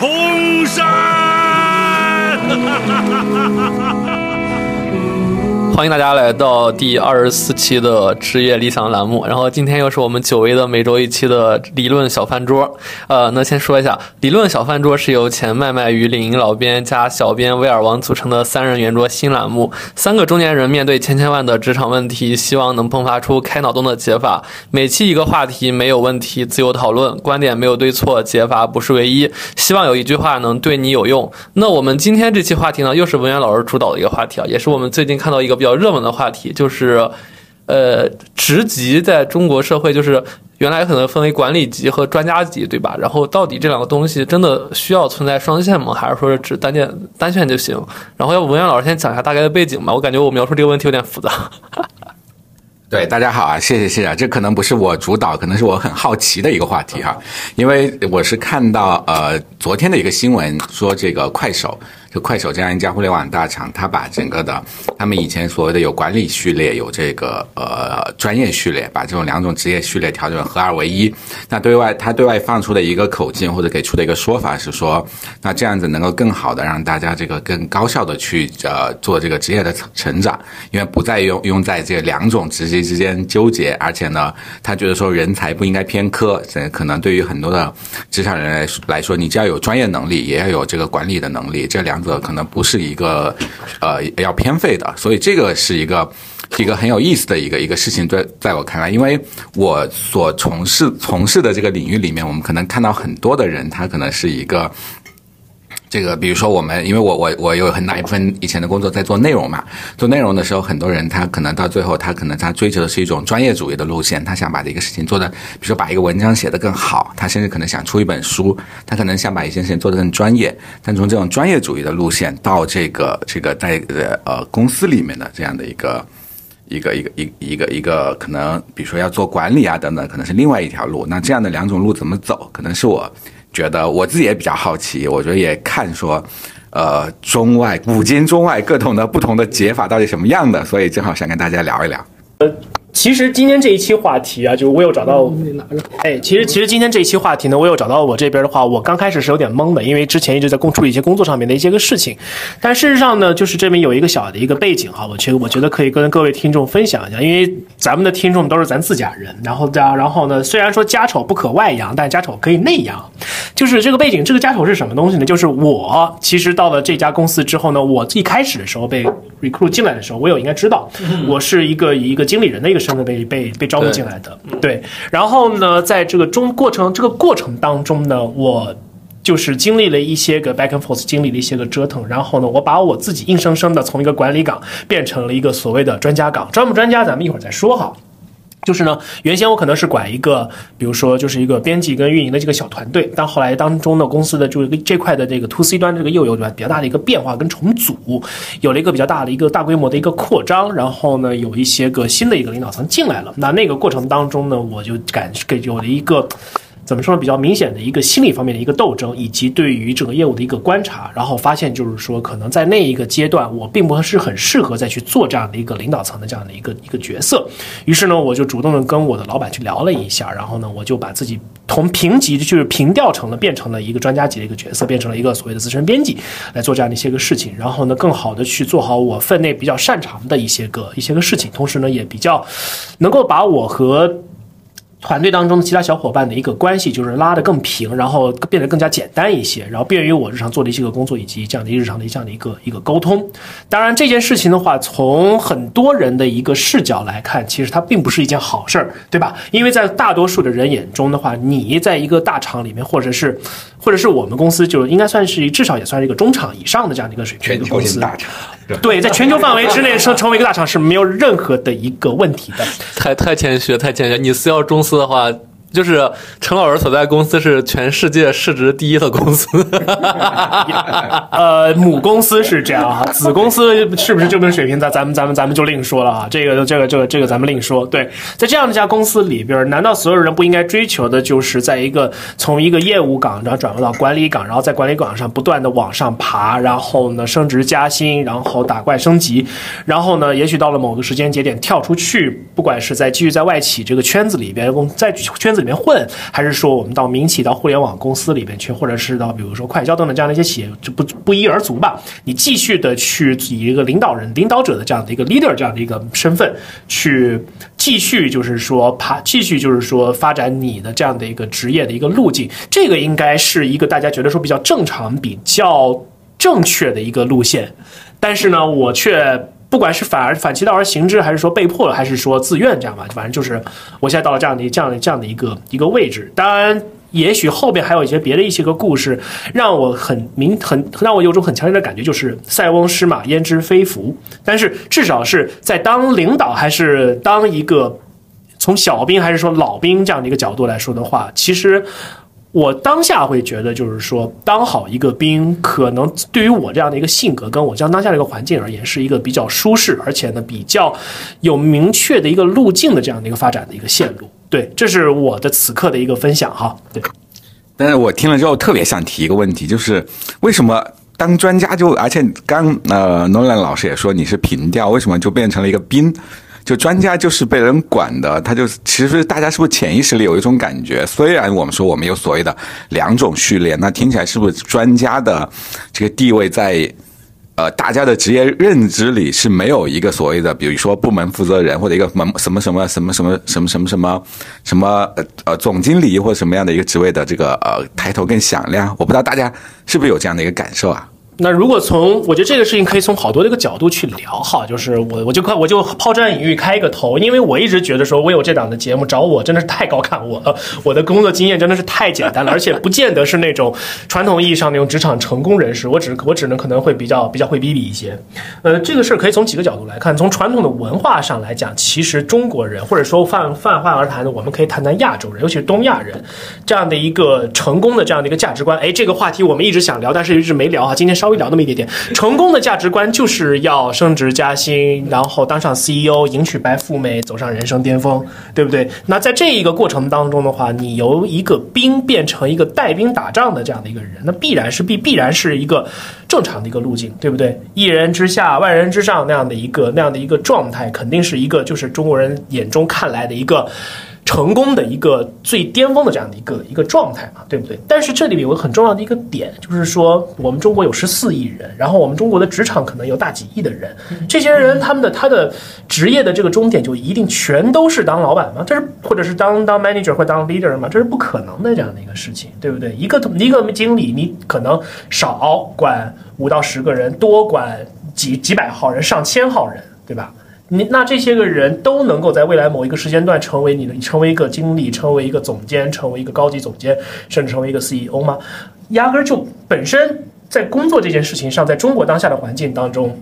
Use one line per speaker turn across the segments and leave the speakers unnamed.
冲山！
欢迎大家来到第二十四期的职业理想栏目。然后今天又是我们久违的每周一期的理论小饭桌。呃，那先说一下，理论小饭桌是由前麦麦与领英老编加小编威尔王组成的三人圆桌新栏目。三个中年人面对千千万的职场问题，希望能迸发出开脑洞的解法。每期一个话题，没有问题，自由讨论，观点没有对错，解法不是唯一。希望有一句话能对你有用。那我们今天这期话题呢，又是文渊老师主导的一个话题啊，也是我们最近看到一个比较。热门的话题就是，呃，职级在中国社会就是原来可能分为管理级和专家级，对吧？然后到底这两个东西真的需要存在双线吗？还是说只单线单线就行？然后要不文渊老师先讲一下大概的背景吧？我感觉我描述这个问题有点复杂。
对，大家好啊，谢谢谢谢，这可能不是我主导，可能是我很好奇的一个话题哈，因为我是看到呃昨天的一个新闻说这个快手。就快手这样一家互联网大厂，它把整个的他们以前所谓的有管理序列，有这个呃专业序列，把这种两种职业序列调整合二为一。那对外，他对外放出的一个口径或者给出的一个说法是说，那这样子能够更好的让大家这个更高效的去呃做这个职业的成长，因为不再用用在这两种职级之间纠结，而且呢，他觉得说人才不应该偏科，可能对于很多的职场人来来说，你既要有专业能力，也要有这个管理的能力，这两。可能不是一个，呃，要偏废的，所以这个是一个一个很有意思的一个一个事情。在在我看来，因为我所从事从事的这个领域里面，我们可能看到很多的人，他可能是一个。这个，比如说我们，因为我我我有很大一部分以前的工作在做内容嘛，做内容的时候，很多人他可能到最后，他可能他追求的是一种专业主义的路线，他想把这个事情做的，比如说把一个文章写得更好，他甚至可能想出一本书，他可能想把一件事情做得更专业，但从这种专业主义的路线到这个这个在呃公司里面的这样的一个一个一个一一个一个可能，比如说要做管理啊等等，可能是另外一条路。那这样的两种路怎么走，可能是我。觉得我自己也比较好奇，我觉得也看说，呃，中外古今中外各种的不同的解法到底什么样的，所以正好想跟大家聊一聊。
呃其实今天这一期话题啊，就我有找到，哎，其实其实今天这一期话题呢，我有找到我这边的话，我刚开始是有点懵的，因为之前一直在共处理一些工作上面的一些个事情，但事实上呢，就是这边有一个小的一个背景哈，我觉得我觉得可以跟各位听众分享一下，因为咱们的听众都是咱自家人，然后家然后呢，虽然说家丑不可外扬，但家丑可以内扬，就是这个背景，这个家丑是什么东西呢？就是我其实到了这家公司之后呢，我一开始的时候被 recruit 进来的时候，我有应该知道，我是一个以一个经理人的一个。身份被被被招募进来的，对。然后呢，在这个中过程这个过程当中呢，我就是经历了一些个 back and forth，经历了一些个折腾。然后呢，我把我自己硬生生的从一个管理岗变成了一个所谓的专家岗。专不专家，咱们一会儿再说哈。就是呢，原先我可能是管一个，比如说就是一个编辑跟运营的这个小团队，但后来当中呢，公司的就是这块的这个 to C 端这个又有比较大的一个变化跟重组，有了一个比较大的一个大规模的一个扩张，然后呢，有一些个新的一个领导层进来了，那那个过程当中呢，我就感给有了一个。怎么说呢？比较明显的一个心理方面的一个斗争，以及对于整个业务的一个观察，然后发现就是说，可能在那一个阶段，我并不是很适合再去做这样的一个领导层的这样的一个一个角色。于是呢，我就主动的跟我的老板去聊了一下，然后呢，我就把自己从平级就是平调成了变成了一个专家级的一个角色，变成了一个所谓的资深编辑来做这样的一些个事情，然后呢，更好的去做好我分内比较擅长的一些个一些个事情，同时呢，也比较能够把我和。团队当中的其他小伙伴的一个关系，就是拉得更平，然后变得更加简单一些，然后便于我日常做的一些个工作以及这样的日常的这样的一个一个沟通。当然，这件事情的话，从很多人的一个视角来看，其实它并不是一件好事儿，对吧？因为在大多数的人眼中的话，你在一个大厂里面，或者是或者是我们公司，就应该算是至少也算是一个中厂以上的这样的一个水平的公司。
大厂。
对，在全球范围之内成成为一个大厂是没有任何的一个问题的。
太太谦虚，太谦虚。你私要中司的话。就是陈老师所在公司是全世界市值第一的公司，
呃，母公司是这样啊，子公司是不是这么水平？咱咱们咱们咱们就另说了啊，这个这个这个这个咱们另说。对，在这样一家公司里边，难道所有人不应该追求的就是在一个从一个业务岗然后转入到管理岗，然后在管理岗上不断的往上爬，然后呢升职加薪，然后打怪升级，然后呢也许到了某个时间节点跳出去，不管是在继续在外企这个圈子里边，在圈子。里面混，还是说我们到民企、到互联网公司里边去，或者是到比如说快交等等这样的一些企业，就不不一而足吧。你继续的去以一个领导人、领导者的这样的一个 leader 这样的一个身份去继续，就是说爬，继续就是说发展你的这样的一个职业的一个路径，这个应该是一个大家觉得说比较正常、比较正确的一个路线。但是呢，我却。不管是反而反其道而行之，还是说被迫，还是说自愿这样吧，反正就是我现在到了这样的这样的这样的一个一个位置。当然，也许后边还有一些别的一些个故事，让我很明很让我有种很强烈的感觉，就是塞翁失马焉知非福。但是至少是在当领导还是当一个从小兵还是说老兵这样的一个角度来说的话，其实。我当下会觉得，就是说，当好一个兵，可能对于我这样的一个性格，跟我这样当下的一个环境而言，是一个比较舒适，而且呢，比较有明确的一个路径的这样的一个发展的一个线路。对，这是我的此刻的一个分享哈。对。
但是我听了之后，特别想提一个问题，就是为什么当专家就，而且刚呃诺兰老师也说你是平调，为什么就变成了一个兵？就专家就是被人管的，他就其实大家是不是潜意识里有一种感觉？虽然我们说我们有所谓的两种序列，那听起来是不是专家的这个地位在呃大家的职业认知里是没有一个所谓的，比如说部门负责人或者一个门什么什么什么什么什么什么什么什么呃呃总经理或者什么样的一个职位的这个呃抬头更响亮？我不知道大家是不是有这样的一个感受啊？
那如果从，我觉得这个事情可以从好多这个角度去聊哈，就是我我就快我就抛砖引玉开一个头，因为我一直觉得说，我有这档的节目找我真的是太高看我了，我的工作经验真的是太简单了，而且不见得是那种传统意义上那种职场成功人士，我只我只能可能会比较比较会逼逼一些。呃，这个事儿可以从几个角度来看，从传统的文化上来讲，其实中国人或者说泛泛泛而谈的，我们可以谈谈亚洲人，尤其是东亚人这样的一个成功的这样的一个价值观。哎，这个话题我们一直想聊，但是一直没聊哈，今天稍。会聊那么一点点，成功的价值观就是要升职加薪，然后当上 CEO，迎娶白富美，走上人生巅峰，对不对？那在这一个过程当中的话，你由一个兵变成一个带兵打仗的这样的一个人，那必然是必必然是一个正常的一个路径，对不对？一人之下，万人之上那样的一个那样的一个状态，肯定是一个就是中国人眼中看来的一个。成功的一个最巅峰的这样的一个一个状态嘛，对不对？但是这里面有个很重要的一个点，就是说我们中国有十四亿人，然后我们中国的职场可能有大几亿的人，这些人他们的他的职业的这个终点就一定全都是当老板吗？这是或者是当当 manager 或当 leader 吗？这是不可能的这样的一个事情，对不对？一个一个经理，你可能少管五到十个人，多管几几百号人、上千号人，对吧？你那这些个人都能够在未来某一个时间段成为你的，成为一个经理，成为一个总监，成为一个高级总监，甚至成为一个 CEO 吗？压根儿就本身在工作这件事情上，在中国当下的环境当中，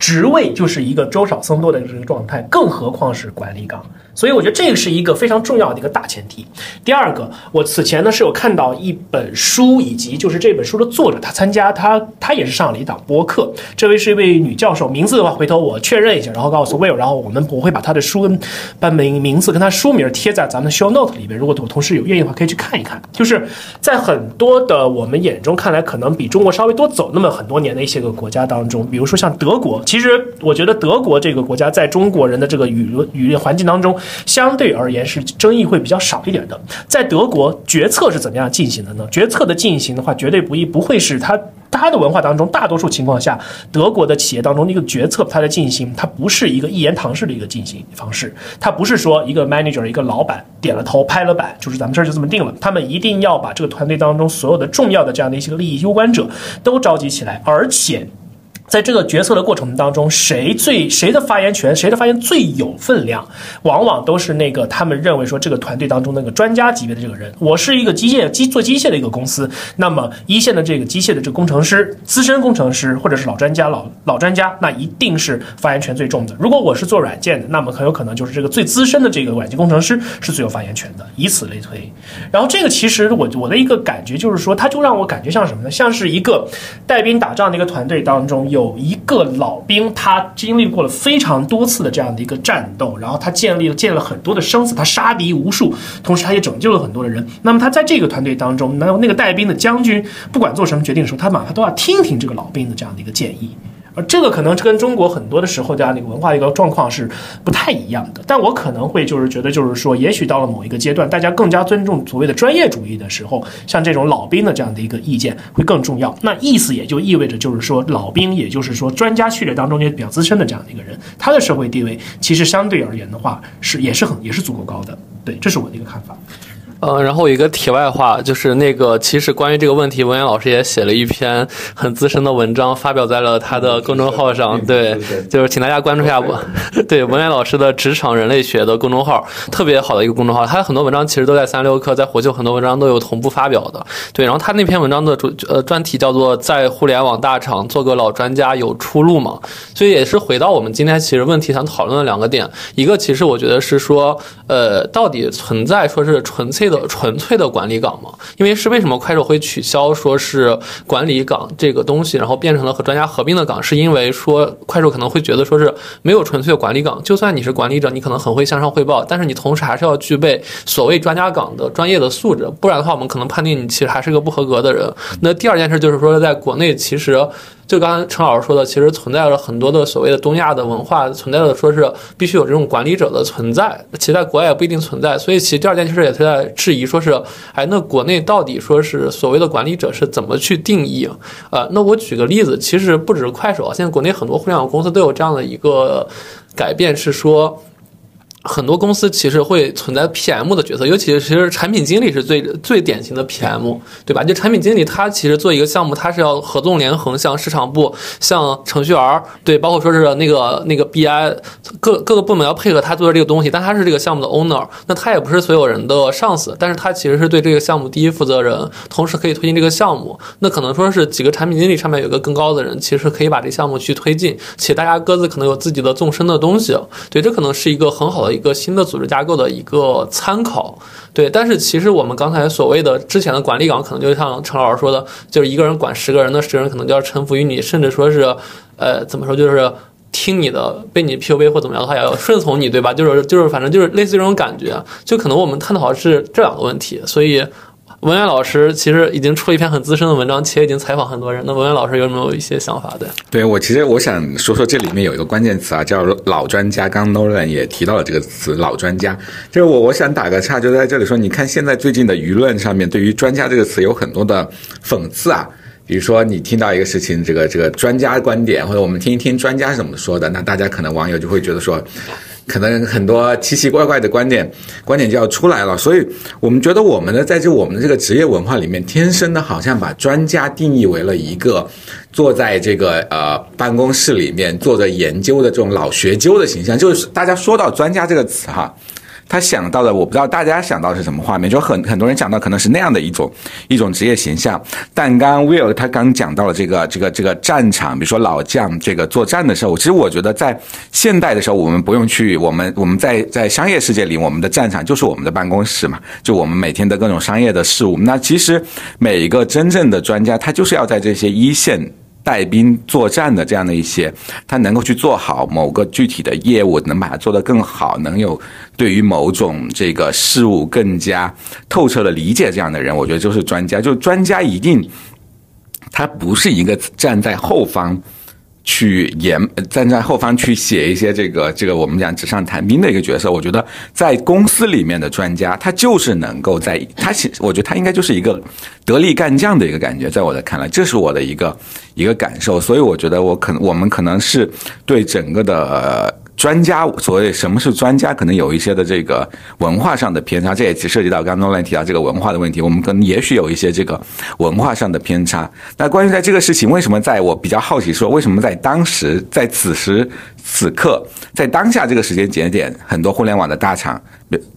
职位就是一个周少僧多的这个状态，更何况是管理岗。所以我觉得这个是一个非常重要的一个大前提。第二个，我此前呢是有看到一本书，以及就是这本书的作者，他参加他他也是上了一档播客。这位是一位女教授，名字的话回头我确认一下，然后告诉 Will，然后我们我会把他的书跟把名名字跟他书名贴在咱们的 Show Note 里边。如果我同事有愿意的话，可以去看一看。就是在很多的我们眼中看来，可能比中国稍微多走那么很多年的一些个国家当中，比如说像德国，其实我觉得德国这个国家在中国人的这个舆论舆论环境当中。相对而言是争议会比较少一点的。在德国，决策是怎么样进行的呢？决策的进行的话，绝对不易，不会是他他的文化当中，大多数情况下，德国的企业当中的一个决策，它的进行，它不是一个一言堂式的一个进行方式，它不是说一个 manager 一个老板点了头拍了板，就是咱们这儿就这么定了。他们一定要把这个团队当中所有的重要的这样的一些利益攸关者都召集起来，而且。在这个决策的过程当中，谁最谁的发言权，谁的发言最有分量，往往都是那个他们认为说这个团队当中那个专家级别的这个人。我是一个机械机做机械的一个公司，那么一线的这个机械的这个工程师、资深工程师或者是老专家、老老专家，那一定是发言权最重的。如果我是做软件的，那么很有可能就是这个最资深的这个软件工程师是最有发言权的，以此类推。然后这个其实我我的一个感觉就是说，他就让我感觉像什么呢？像是一个带兵打仗的一个团队当中有。有一个老兵，他经历过了非常多次的这样的一个战斗，然后他建立了建了很多的生死，他杀敌无数，同时他也拯救了很多的人。那么他在这个团队当中，那那个带兵的将军，不管做什么决定的时候，他马上都要听听这个老兵的这样的一个建议。而这个可能跟中国很多的时候这样的一个文化一个状况是不太一样的。但我可能会就是觉得，就是说，也许到了某一个阶段，大家更加尊重所谓的专业主义的时候，像这种老兵的这样的一个意见会更重要。那意思也就意味着，就是说，老兵，也就是说专家序列当中也比较资深的这样的一个人，他的社会地位其实相对而言的话，是也是很也是足够高的。对，这是我的一个看法。
呃，然后有一个题外话，就是那个，其实关于这个问题，文言老师也写了一篇很资深的文章，发表在了他的公众号上。对，就是请大家关注一下我，对文言老师的职场人类学的公众号，特别好的一个公众号。他很多文章其实都在三六氪，在火秀很多文章都有同步发表的。对，然后他那篇文章的主呃专题叫做“在互联网大厂做个老专家有出路吗？”所以也是回到我们今天其实问题想讨论的两个点，一个其实我觉得是说，呃，到底存在说是纯粹。的纯粹的管理岗吗？因为是为什么快手会取消说是管理岗这个东西，然后变成了和专家合并的岗？是因为说快手可能会觉得说是没有纯粹的管理岗，就算你是管理者，你可能很会向上汇报，但是你同时还是要具备所谓专家岗的专业的素质，不然的话，我们可能判定你其实还是个不合格的人。那第二件事就是说，在国内其实。就刚才陈老师说的，其实存在了很多的所谓的东亚的文化，存在的说是必须有这种管理者的存在，其实在国外也不一定存在。所以，其实第二件事也是在质疑，说是，哎，那国内到底说是所谓的管理者是怎么去定义？呃，那我举个例子，其实不只是快手，现在国内很多互联网公司都有这样的一个改变，是说。很多公司其实会存在 PM 的角色，尤其是其实产品经理是最最典型的 PM，对吧？就产品经理他其实做一个项目，他是要合纵连横，向市场部、像程序员，对，包括说是那个那个 BI 各各个部门要配合他做的这个东西，但他是这个项目的 owner，那他也不是所有人的上司，但是他其实是对这个项目第一负责人，同时可以推进这个项目。那可能说是几个产品经理上面有个更高的人，其实可以把这项目去推进，且大家各自可能有自己的纵深的东西，对，这可能是一个很好的。一个新的组织架构的一个参考，对，但是其实我们刚才所谓的之前的管理岗，可能就像陈老师说的，就是一个人管十个人，那十个人可能就要臣服于你，甚至说是，呃，怎么说，就是听你的，被你 PUA 或怎么样的话，要顺从你，对吧？就是就是，反正就是类似这种感觉，就可能我们探讨的是这两个问题，所以。文渊老师其实已经出了一篇很资深的文章，且已经采访很多人。那文渊老师有没有一些想法的？
对我，其实我想说说这里面有一个关键词啊，叫老专家。刚 Nolan 也提到了这个词“老专家”。就是我，我想打个岔，就在这里说，你看现在最近的舆论上面，对于“专家”这个词有很多的讽刺啊。比如说，你听到一个事情，这个这个专家观点，或者我们听一听专家是怎么说的，那大家可能网友就会觉得说。可能很多奇奇怪怪的观点，观点就要出来了。所以我们觉得，我们呢在这我们的这个职业文化里面，天生的好像把专家定义为了一个坐在这个呃办公室里面做着研究的这种老学究的形象。就是大家说到专家这个词哈。他想到的，我不知道大家想到是什么画面，就很很多人讲到可能是那样的一种一种职业形象。但刚刚 Will 他刚讲到了这个这个这个战场，比如说老将这个作战的时候，其实我觉得在现代的时候，我们不用去，我们我们在在商业世界里，我们的战场就是我们的办公室嘛，就我们每天的各种商业的事务。那其实每一个真正的专家，他就是要在这些一线。带兵作战的这样的一些，他能够去做好某个具体的业务，能把它做得更好，能有对于某种这个事物更加透彻的理解，这样的人，我觉得就是专家。就专家一定，他不是一个站在后方。去演站在后方去写一些这个这个我们讲纸上谈兵的一个角色，我觉得在公司里面的专家，他就是能够在他，我觉得他应该就是一个得力干将的一个感觉，在我的看来，这是我的一个一个感受，所以我觉得我可能我们可能是对整个的。专家所谓什么是专家，可能有一些的这个文化上的偏差，这也涉及到刚刚诺兰提到这个文化的问题。我们可能也许有一些这个文化上的偏差。那关于在这个事情，为什么在我比较好奇，说为什么在当时在此时此刻，在当下这个时间节点，很多互联网的大厂。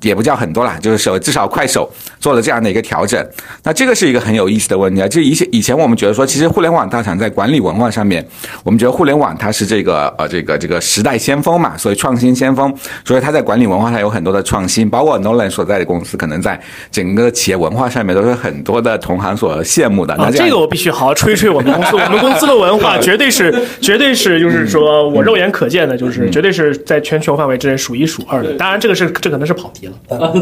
也不叫很多啦，就是手至少快手做了这样的一个调整。那这个是一个很有意思的问题啊！就以前以前我们觉得说，其实互联网大厂在管理文化上面，我们觉得互联网它是这个呃这个这个时代先锋嘛，所以创新先锋，所以它在管理文化上有很多的创新。包括 Nolan 所在的公司，可能在整个企业文化上面都是很多的同行所羡慕的。那
这个我必须好好吹吹我们公司，我们公司的文化绝对是绝对是就是说我肉眼可见的，就是绝对是在全球范围之内数一数二的。当然，这个是这可能是。跑题了啊！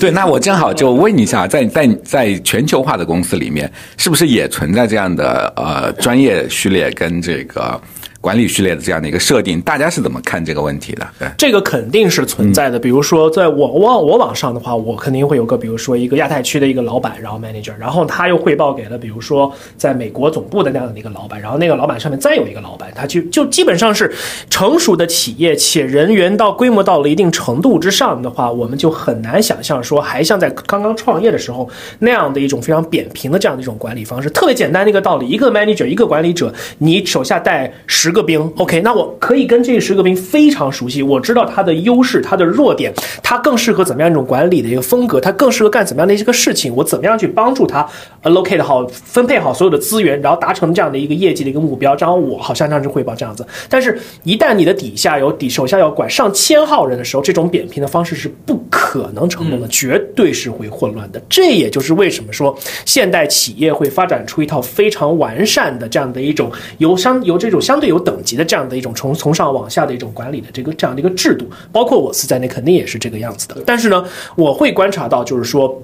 对，那我正好就问一下，在在在全球化的公司里面，是不是也存在这样的呃专业序列跟这个管理序列的这样的一个设定，大家是怎么看这个问题的？对，
这个肯定是存在的。比如说，在我往我往上的话，我肯定会有个，比如说一个亚太区的一个老板，然后 manager，然后他又汇报给了，比如说在美国总部的那样的一个老板，然后那个老板上面再有一个老板，他就就基本上是成熟的企业，且人员到规模到了一定程度之上的话，我们就很难想象说还像在刚刚创业的时候那样的一种非常扁平的这样的一种管理方式。特别简单的一个道理，一个 manager，一个管理者，你手下带十个兵，OK，那我可以跟这十个兵非常熟悉，我知道他的优势、他的弱点，他更适合怎么样一种管理的一个风格，他更适合干怎么样的一个事情，我怎么样去帮助他 allocate 好、分配好所有的资源，然后达成这样的一个业绩的一个目标，然后我好向上去汇报这样子。但是，一旦你的底下有底手下要管上千号人的时候，这种扁平的方式是不可能成功的，绝对是会混乱的。这也就是为什么说现代企业会发展出一套非常完善的这样的一种由相由这种相对有等级的这样的一种从从上往下的一种管理的这个这样的一个制度，包括我司在内，肯定也是这个样子的。但是呢，我会观察到，就是说，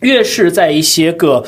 越是在一些个。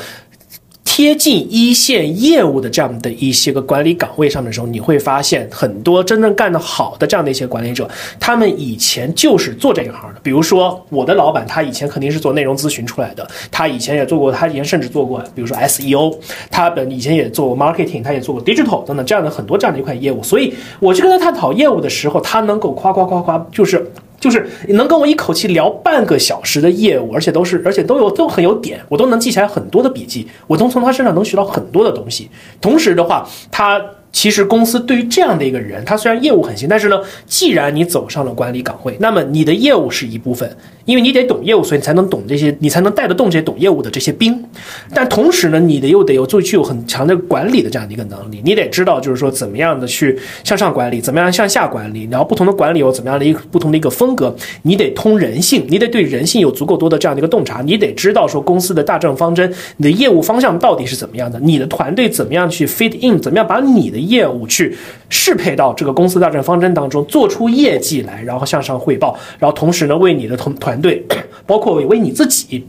贴近一线业务的这样的一些个管理岗位上的时候，你会发现很多真正干得好的这样的一些管理者，他们以前就是做这一行的。比如说我的老板，他以前肯定是做内容咨询出来的，他以前也做过，他以前甚至做过，比如说 SEO，他本以前也做过 marketing，他也做过 digital 等等这样的很多这样的一块业务。所以我去跟他探讨业务的时候，他能够夸夸夸夸，就是。就是能跟我一口气聊半个小时的业务，而且都是，而且都有都很有点，我都能记下来很多的笔记，我都从他身上能学到很多的东西。同时的话，他。其实公司对于这样的一个人，他虽然业务很行，但是呢，既然你走上了管理岗位，那么你的业务是一部分，因为你得懂业务，所以你才能懂这些，你才能带得动这些懂业务的这些兵。但同时呢，你的又得有做具有很强的管理的这样的一个能力，你得知道就是说怎么样的去向上管理，怎么样向下管理，然后不同的管理有怎么样的一个不同的一个风格，你得通人性，你得对人性有足够多的这样的一个洞察，你得知道说公司的大政方针，你的业务方向到底是怎么样的，你的团队怎么样去 fit in，怎么样把你的业务去适配到这个公司大政方针当中，做出业绩来，然后向上汇报，然后同时呢，为你的同团队，包括为你自己，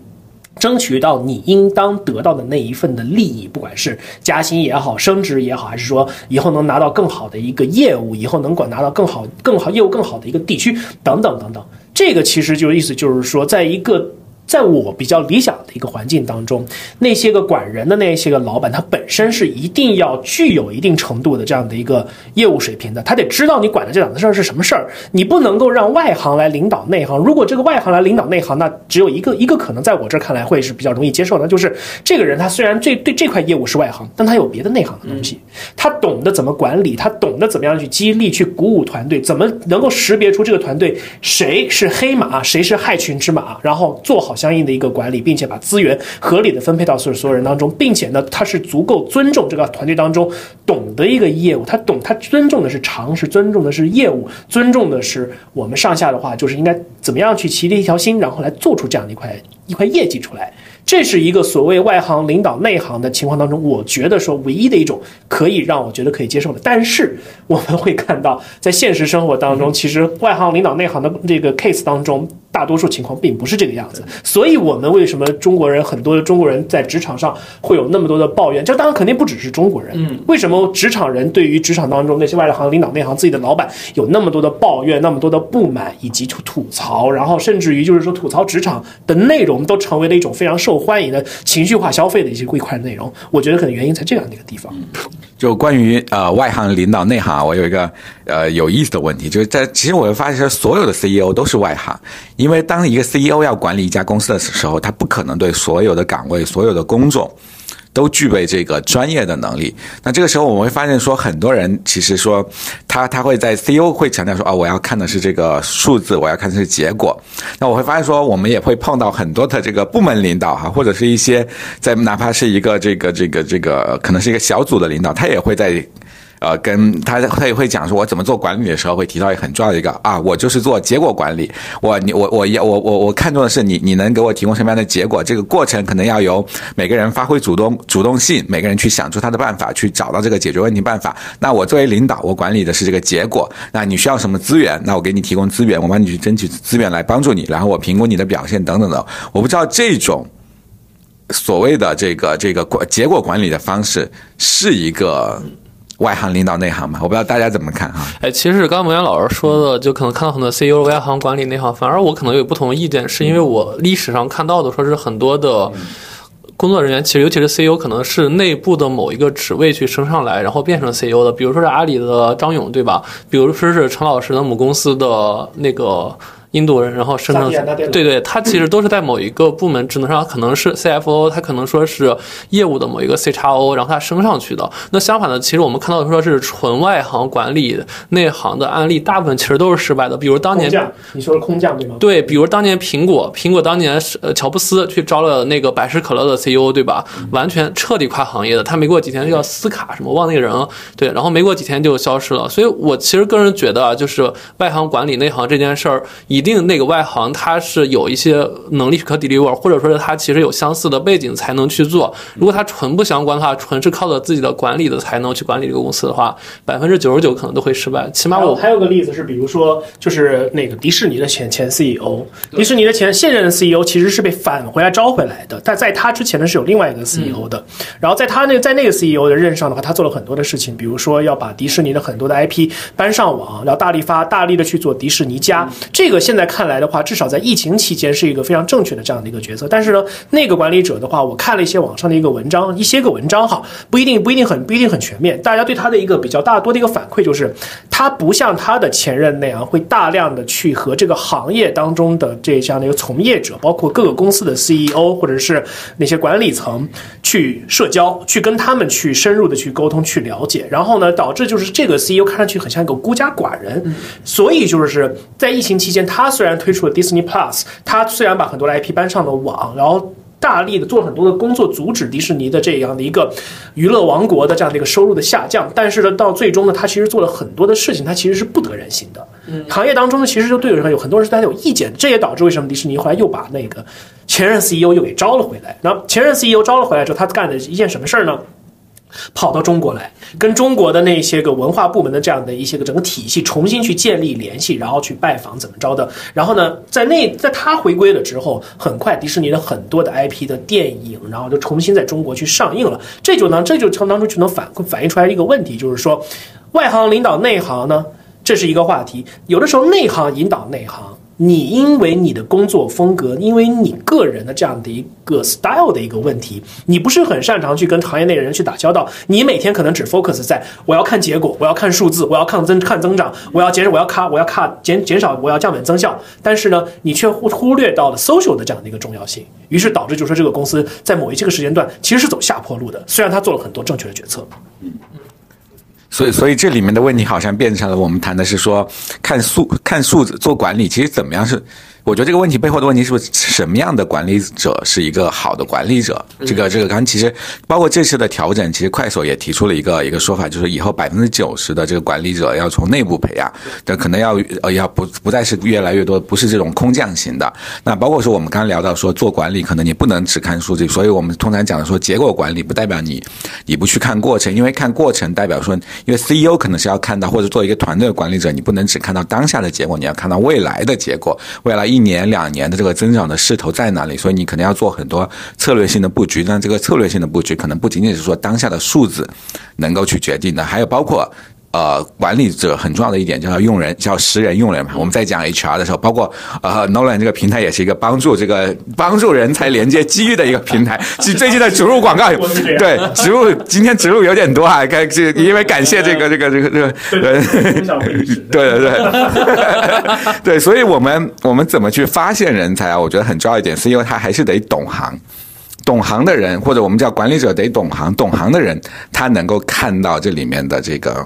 争取到你应当得到的那一份的利益，不管是加薪也好，升职也好，还是说以后能拿到更好的一个业务，以后能管拿到更好、更好业务更好的一个地区，等等等等。这个其实就意思就是说，在一个。在我比较理想的一个环境当中，那些个管人的那些个老板，他本身是一定要具有一定程度的这样的一个业务水平的，他得知道你管的这档子事儿是什么事儿，你不能够让外行来领导内行。如果这个外行来领导内行，那只有一个一个可能，在我这儿看来会是比较容易接受的，就是这个人他虽然这对这块业务是外行，但他有别的内行的东西，他懂得怎么管理，他懂得怎么样去激励、去鼓舞团队，怎么能够识别出这个团队谁是黑马，谁是害群之马，然后做好。相应的一个管理，并且把资源合理的分配到所有所有人当中，并且呢，他是足够尊重这个团队当中懂得一个业务，他懂他尊重的是常识，尊重的是业务，尊重的是我们上下的话，就是应该怎么样去齐着一条心，然后来做出这样的一块一块业绩出来。这是一个所谓外行领导内行的情况当中，我觉得说唯一的一种可以让我觉得可以接受的。但是我们会看到，在现实生活当中，其实外行领导内行的这个 case 当中，大多数情况并不是这个样子。所以，我们为什么中国人很多的中国人在职场上会有那么多的抱怨？这当然肯定不只是中国人。嗯，为什么职场人对于职场当中那些外行领导内行自己的老板有那么多的抱怨、那么多的不满以及吐槽，然后甚至于就是说吐槽职场的内容都成为了一种非常受。欢迎的情绪化消费的一些一块内容，我觉得可能原因在这样的一个地方。
就关于呃外行领导内行，我有一个呃有意思的问题，就是在其实我会发现，所有的 CEO 都是外行，因为当一个 CEO 要管理一家公司的时候，他不可能对所有的岗位、所有的工种。都具备这个专业的能力。那这个时候我们会发现，说很多人其实说他他会在 CEO 会强调说啊，我要看的是这个数字，我要看的是结果。那我会发现说，我们也会碰到很多的这个部门领导哈，或者是一些在哪怕是一个这个这个这个可能是一个小组的领导，他也会在。呃，跟他他也会讲说，我怎么做管理的时候会提到一个很重要的一个啊，我就是做结果管理。我你我我要我我我看重的是你你能给我提供什么样的结果？这个过程可能要由每个人发挥主动主动性，每个人去想出他的办法，去找到这个解决问题办法。那我作为领导，我管理的是这个结果。那你需要什么资源？那我给你提供资源，我帮你去争取资源来帮助你，然后我评估你的表现等等的。我不知道这种所谓的这个这个管结果管理的方式是一个。外行领导内行嘛？我不知道大家怎么看哈。
哎，其实刚刚蒙岩老师说的，就可能看到很多 CEO 外行管理内行，反而我可能有不同的意见，是因为我历史上看到的，说是很多的。工作人员其实，尤其是 CEO，可能是内部的某一个职位去升上来，然后变成 CEO 的。比如说是阿里的张勇，对吧？比如说是陈老师的母公司的那个。印度人，然后升成对对，他其实都是在某一个部门职能上，可能是 CFO，他可能说是业务的某一个 CXO，然后他升上去的。那相反的，其实我们看到说是纯外行管理内行的案例，大部分其实都是失败的。比如当年
你说是空降对吗？
对，比如当年苹果，苹果当年是呃乔布斯去招了那个百事可乐的 CEO，对吧？完全彻底跨行业的，他没过几天就叫斯卡什么忘那个人了，对，然后没过几天就消失了。所以我其实个人觉得啊，就是外行管理内行这件事儿以。一定那个外行他是有一些能力可 deliver，或者说是他其实有相似的背景才能去做。如果他纯不相关的话，纯是靠着自己的管理的才能去管理这个公司的话，百分之九十九可能都会失败。起码我
还有个例子是，比如说就是那个迪士尼的前前 CEO，迪士尼的前现任的 CEO 其实是被返回来招回来的，但在他之前呢是有另外一个 CEO 的。然后在他那在那个 CEO 的任上的话，他做了很多的事情，比如说要把迪士尼的很多的 IP 搬上网，然后大力发大力的去做迪士尼加这个。现在看来的话，至少在疫情期间是一个非常正确的这样的一个决策。但是呢，那个管理者的话，我看了一些网上的一个文章，一些个文章哈，不一定不一定很不一定很全面。大家对他的一个比较大多的一个反馈就是，他不像他的前任那样，会大量的去和这个行业当中的这样的一个从业者，包括各个公司的 CEO 或者是那些管理层去社交，去跟他们去深入的去沟通去了解。然后呢，导致就是这个 CEO 看上去很像一个孤家寡人。所以就是在疫情期间，他。他虽然推出了 Disney Plus，他虽然把很多的 IP 搬上了网，然后大力的做了很多的工作，阻止迪士尼的这样的一个娱乐王国的这样的一个收入的下降，但是呢，到最终呢，他其实做了很多的事情，他其实是不得人心的。行业当中呢，其实就对有很多人是对他有意见，这也导致为什么迪士尼后来又把那个前任 CEO 又给招了回来。那前任 CEO 招了回来之后，他干的一件什么事儿呢？跑到中国来，跟中国的那些个文化部门的这样的一些个整个体系重新去建立联系，然后去拜访怎么着的。然后呢，在那在他回归了之后，很快迪士尼的很多的 IP 的电影，然后就重新在中国去上映了。这就能这就从当中就能反反映出来一个问题，就是说，外行领导内行呢，这是一个话题。有的时候内行引导内行。你因为你的工作风格，因为你个人的这样的一个 style 的一个问题，你不是很擅长去跟行业内的人去打交道。你每天可能只 focus 在我要看结果，我要看数字，我要看增看增长，我要减，我要卡，我要卡减减少，我要降本增效。但是呢，你却忽忽略到了 social 的这样的一个重要性，于是导致就是说这个公司在某一这个时间段其实是走下坡路的。虽然他做了很多正确的决策。嗯。
所以，所以这里面的问题好像变成了我们谈的是说，看数看数字做管理，其实怎么样是？我觉得这个问题背后的问题是不是什么样的管理者是一个好的管理者？这个这个，刚刚其实包括这次的调整，其实快手也提出了一个一个说法，就是以后百分之九十的这个管理者要从内部培养，但可能要呃要不不再是越来越多，不是这种空降型的。那包括说我们刚刚聊到说做管理，可能你不能只看数据，所以我们通常讲的说结果管理不代表你你不去看过程，因为看过程代表说，因为 CEO 可能是要看到或者做一个团队的管理者，你不能只看到当下的结果，你要看到未来的结果，未来。一年两年的这个增长的势头在哪里？所以你可能要做很多策略性的布局。那这个策略性的布局可能不仅仅是说当下的数字能够去决定的，还有包括。呃，管理者很重要的一点叫用人，叫识人用人嘛。我们在讲 HR 的时候，包括呃，Nolan 这个平台也是一个帮助这个帮助人才连接机遇的一个平台。最近的植入广告，对植入今天植入有点多啊，该这因为感谢这个这个这个这个对对对 对，所以我们我们怎么去发现人才啊？我觉得很重要一点，是因为他还是得懂行，懂行的人或者我们叫管理者得懂行，懂行的人他能够看到这里面的这个。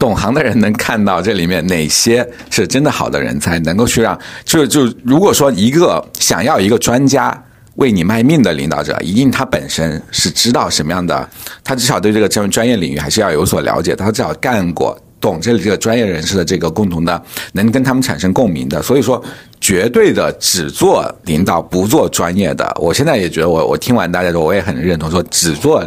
懂行的人能看到这里面哪些是真的好的人才，能够去让就就如果说一个想要一个专家为你卖命的领导者，一定他本身是知道什么样的，他至少对这个专专业领域还是要有所了解，他至少干过。懂这里这个专业人士的这个共同的，能跟他们产生共鸣的，所以说绝对的只做领导不做专业的。我现在也觉得，我我听完大家说，我也很认同，说只做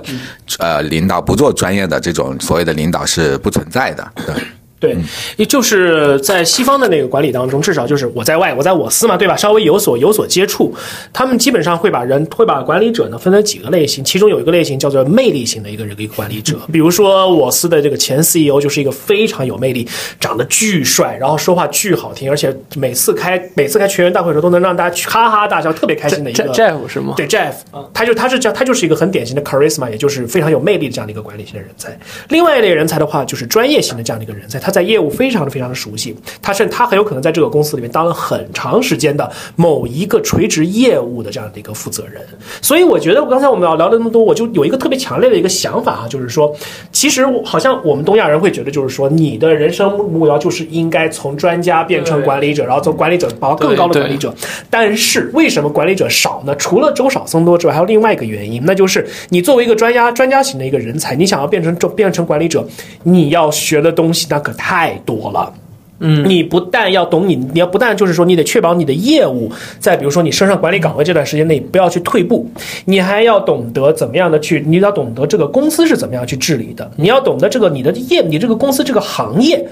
呃领导不做专业的这种所谓的领导是不存在的。对。
对，也就是在西方的那个管理当中，至少就是我在外，我在我司嘛，对吧？稍微有所有所接触，他们基本上会把人会把管理者呢分成几个类型，其中有一个类型叫做魅力型的一个人一个管理者，比如说我司的这个前 CEO 就是一个非常有魅力，长得巨帅，然后说话巨好听，而且每次开每次开全员大会的时候都能让大家哈哈大笑，特别开心的一个
Jeff 是吗？
对 Jeff，他就他是叫他就是一个很典型的 charisma，也就是非常有魅力的这样的一个管理型的人才。另外一类人才的话，就是专业型的这样的一个人才，他在业务非常的非常的熟悉，他甚他很有可能在这个公司里面当了很长时间的某一个垂直业务的这样的一个负责人。所以我觉得刚才我们要聊了那么多，我就有一个特别强烈的一个想法啊，就是说，其实好像我们东亚人会觉得，就是说你的人生目标就是应该从专家变成管理者，然后从管理者到更高的管理者。但是为什么管理者少呢？除了周少僧多之外，还有另外一个原因，那就是你作为一个专家专家型的一个人才，你想要变成变成管理者，你要学的东西那可太多了。
嗯，
你不但要懂你，你要不但就是说，你得确保你的业务在比如说你升上管理岗位这段时间内不要去退步，你还要懂得怎么样的去，你要懂得这个公司是怎么样去治理的，你要懂得这个你的业，你这个公司这个行业。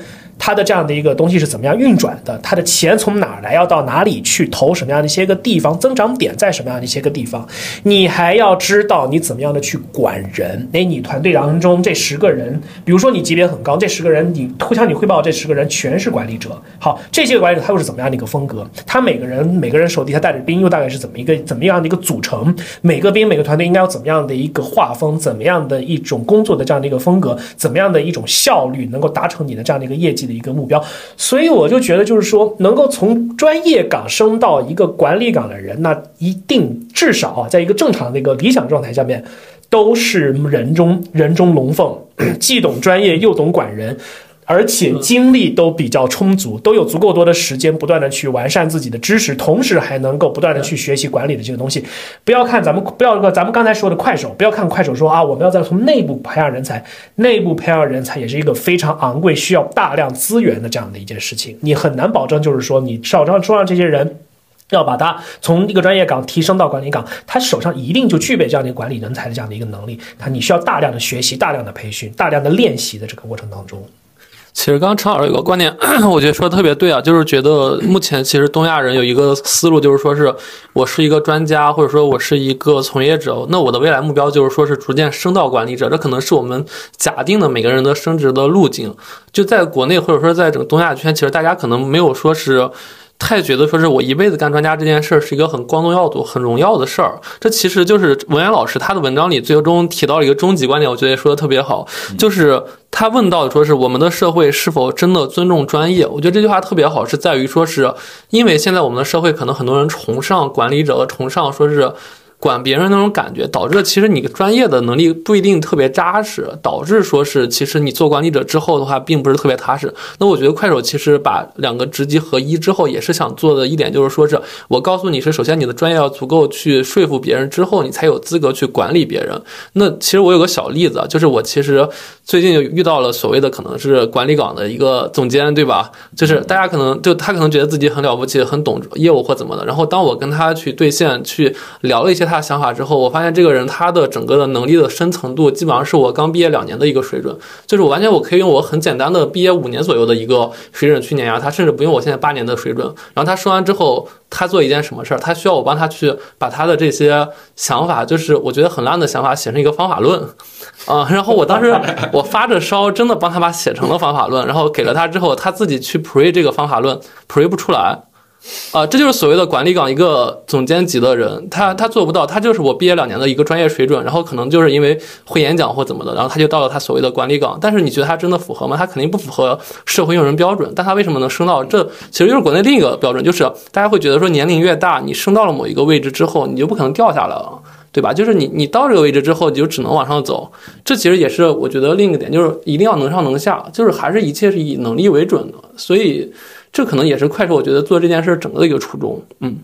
它的这样的一个东西是怎么样运转的？它的钱从哪来，要到哪里去投什么样的一些个地方？增长点在什么样的一些个地方？你还要知道你怎么样的去管人？哎，你团队当中这十个人，比如说你级别很高，这十个人你互相你汇报，这十个人全是管理者。好，这些管理者他又是怎么样的一个风格？他每个人每个人手底下带着兵又大概是怎么一个怎么样的一个组成？每个兵每个团队应该有怎么样的一个画风？怎么样的一种工作的这样的一个风格？怎么样的一种效率能够达成你的这样的一个业绩？一个目标，所以我就觉得，就是说，能够从专业岗升到一个管理岗的人，那一定至少啊，在一个正常的一个理想状态下面，都是人中人中龙凤，既懂专业又懂管人。而且精力都比较充足，都有足够多的时间，不断的去完善自己的知识，同时还能够不断的去学习管理的这个东西。不要看咱们，不要个咱们刚才说的快手，不要看快手说啊，我们要再从内部培养人才，内部培养人才也是一个非常昂贵、需要大量资源的这样的一件事情。你很难保证，就是说你手上手上这些人，要把他从一个专业岗提升到管理岗，他手上一定就具备这样的管理人才的这样的一个能力。他你需要大量的学习、大量的培训、大量的练习的这个过程当中。
其实刚刚陈老师有个观点，我觉得说的特别对啊，就是觉得目前其实东亚人有一个思路，就是说是我是一个专家，或者说我是一个从业者，那我的未来目标就是说是逐渐升到管理者，这可能是我们假定的每个人的升职的路径。就在国内或者说在整个东亚圈，其实大家可能没有说是。太觉得说是我一辈子干专家这件事儿是一个很光宗耀祖、很荣耀的事儿，这其实就是文言老师他的文章里最终提到了一个终极观点，我觉得说的特别好，就是他问到说是我们的社会是否真的尊重专业？我觉得这句话特别好，是在于说是因为现在我们的社会可能很多人崇尚管理者，崇尚说是。管别人那种感觉，导致其实你专业的能力不一定特别扎实，导致说是其实你做管理者之后的话，并不是特别踏实。那我觉得快手其实把两个职级合一之后，也是想做的一点，就是说是我告诉你是，首先你的专业要足够去说服别人，之后你才有资格去管理别人。那其实我有个小例子，就是我其实最近就遇到了所谓的可能是管理岗的一个总监，对吧？就是大家可能就他可能觉得自己很了不起，很懂业务或怎么的。然后当我跟他去对线去聊了一些。他想法之后，我发现这个人他的整个的能力的深层度，基本上是我刚毕业两年的一个水准，就是我完全我可以用我很简单的毕业五年左右的一个水准去碾压他，甚至不用我现在八年的水准。然后他说完之后，他做一件什么事儿？他需要我帮他去把他的这些想法，就是我觉得很烂的想法，写成一个方法论啊。然后我当时我发着烧，真的帮他把写成了方法论，然后给了他之后，他自己去 pre 这个方法论，pre 不出来。啊，这就是所谓的管理岗一个总监级的人，他他做不到，他就是我毕业两年的一个专业水准，然后可能就是因为会演讲或怎么的，然后他就到了他所谓的管理岗。但是你觉得他真的符合吗？他肯定不符合社会用人标准。但他为什么能升到这？其实就是国内另一个标准，就是大家会觉得说年龄越大，你升到了某一个位置之后，你就不可能掉下来了，对吧？就是你你到这个位置之后，你就只能往上走。这其实也是我觉得另一个点，就是一定要能上能下，就是还是一切是以能力为准的。所以。这可能也是快手，我觉得做这件事整个的一个初衷。嗯
嗯，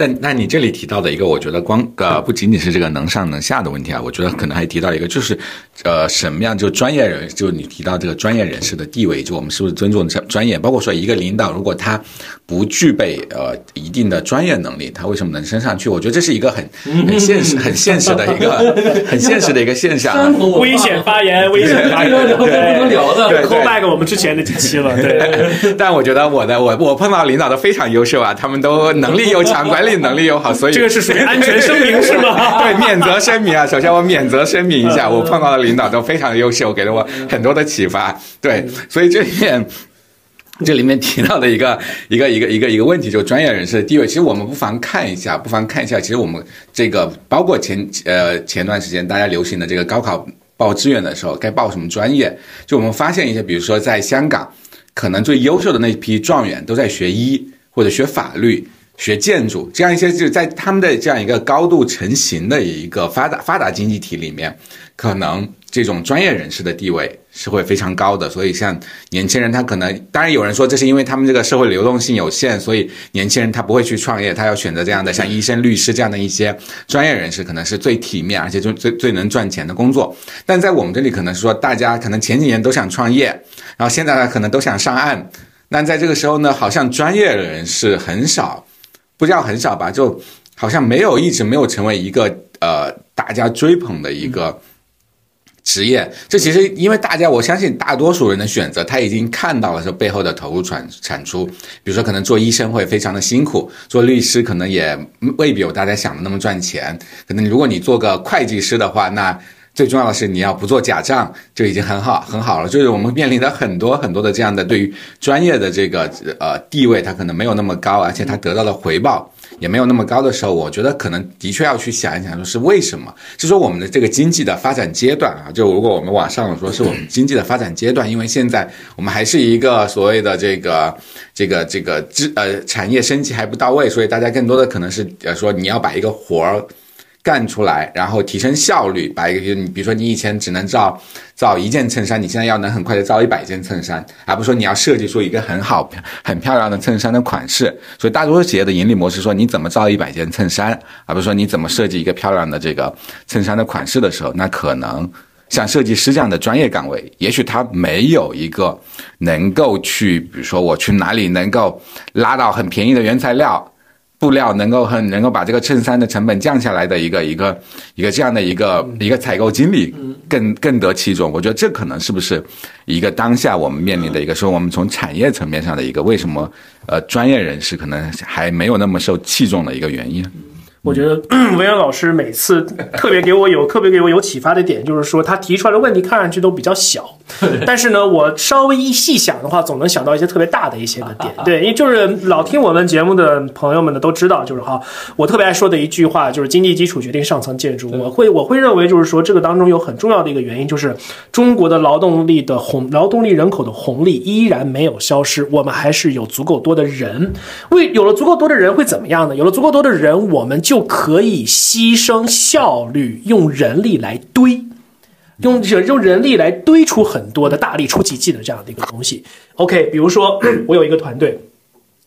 但那你这里提到的一个，我觉得光呃不仅仅是这个能上能下的问题啊，我觉得可能还提到一个，就是呃什么样就专业人，就你提到这个专业人士的地位，就我们是不是尊重专专业？包括说一个领导，如果他不具备呃一定的专业能力，他为什么能升上去？我觉得这是一个很 很现实、很现实的一个 很现实的一个现象啊。
危险发言，危险发言，
这个不能聊的
对
call back 我们之前的几期了，对。
但我觉得我的我我碰到领导都非常优秀啊，他们都能力又强，管理能力又好，所以
这个是属于安全声明是吗？
对，免责声明啊。首先我免责声明一下，我碰到的领导都非常优秀，给了我很多的启发。对，所以这里面。这里面提到的一个一个一个一个一个问题，就是专业人士的地位。其实我们不妨看一下，不妨看一下。其实我们这个包括前呃前段时间大家流行的这个高考报志愿的时候，该报什么专业？就我们发现一些，比如说在香港，可能最优秀的那批状元都在学医或者学法律。学建筑这样一些，就是在他们的这样一个高度成型的一个发达发达经济体里面，可能这种专业人士的地位是会非常高的。所以，像年轻人，他可能当然有人说这是因为他们这个社会流动性有限，所以年轻人他不会去创业，他要选择这样的像医生、律师这样的一些专业人士，可能是最体面而且就最最能赚钱的工作。但在我们这里，可能是说大家可能前几年都想创业，然后现在呢可能都想上岸。那在这个时候呢，好像专业的人士很少。不知道很少吧，就好像没有一直没有成为一个呃大家追捧的一个职业。这其实因为大家，我相信大多数人的选择，他已经看到了这背后的投入产产出。比如说，可能做医生会非常的辛苦，做律师可能也未必有大家想的那么赚钱。可能如果你做个会计师的话，那最重要的是你要不做假账，就已经很好很好了。就是我们面临的很多很多的这样的对于专业的这个呃地位，它可能没有那么高，而且它得到的回报也没有那么高的时候，我觉得可能的确要去想一想，说是为什么？就说我们的这个经济的发展阶段啊，就如果我们往上说是我们经济的发展阶段，因为现在我们还是一个所谓的这个这个这个知呃产业升级还不到位，所以大家更多的可能是呃说你要把一个活儿。干出来，然后提升效率，把一个，你比如说你以前只能造造一件衬衫，你现在要能很快的造一百件衬衫，而不是说你要设计出一个很好、很漂亮的衬衫的款式。所以大多数企业的盈利模式说你怎么造一百件衬衫，而不是说你怎么设计一个漂亮的这个衬衫的款式的时候，那可能像设计师这样的专业岗位，也许他没有一个能够去，比如说我去哪里能够拉到很便宜的原材料。布料能够很能够把这个衬衫的成本降下来的一个一个一个这样的一个一个采购经理更更得其中，我觉得这可能是不是一个当下我们面临的一个说我们从产业层面上的一个为什么呃专业人士可能还没有那么受器重的一个原因。
我觉得维恩老师每次特别给我有特别给我有启发的点，就是说他提出来的问题看上去都比较小，但是呢，我稍微一细想的话，总能想到一些特别大的一些个点。对，因为就是老听我们节目的朋友们呢都知道，就是哈，我特别爱说的一句话就是经济基础决定上层建筑。我会我会认为就是说这个当中有很重要的一个原因，就是中国的劳动力的红劳动力人口的红利依然没有消失，我们还是有足够多的人。为有了足够多的人会怎么样呢？有了足够多的人，我们就可以牺牲效率，用人力来堆，用人用人力来堆出很多的大力出奇迹的这样的一个东西。OK，比如说 我有一个团队，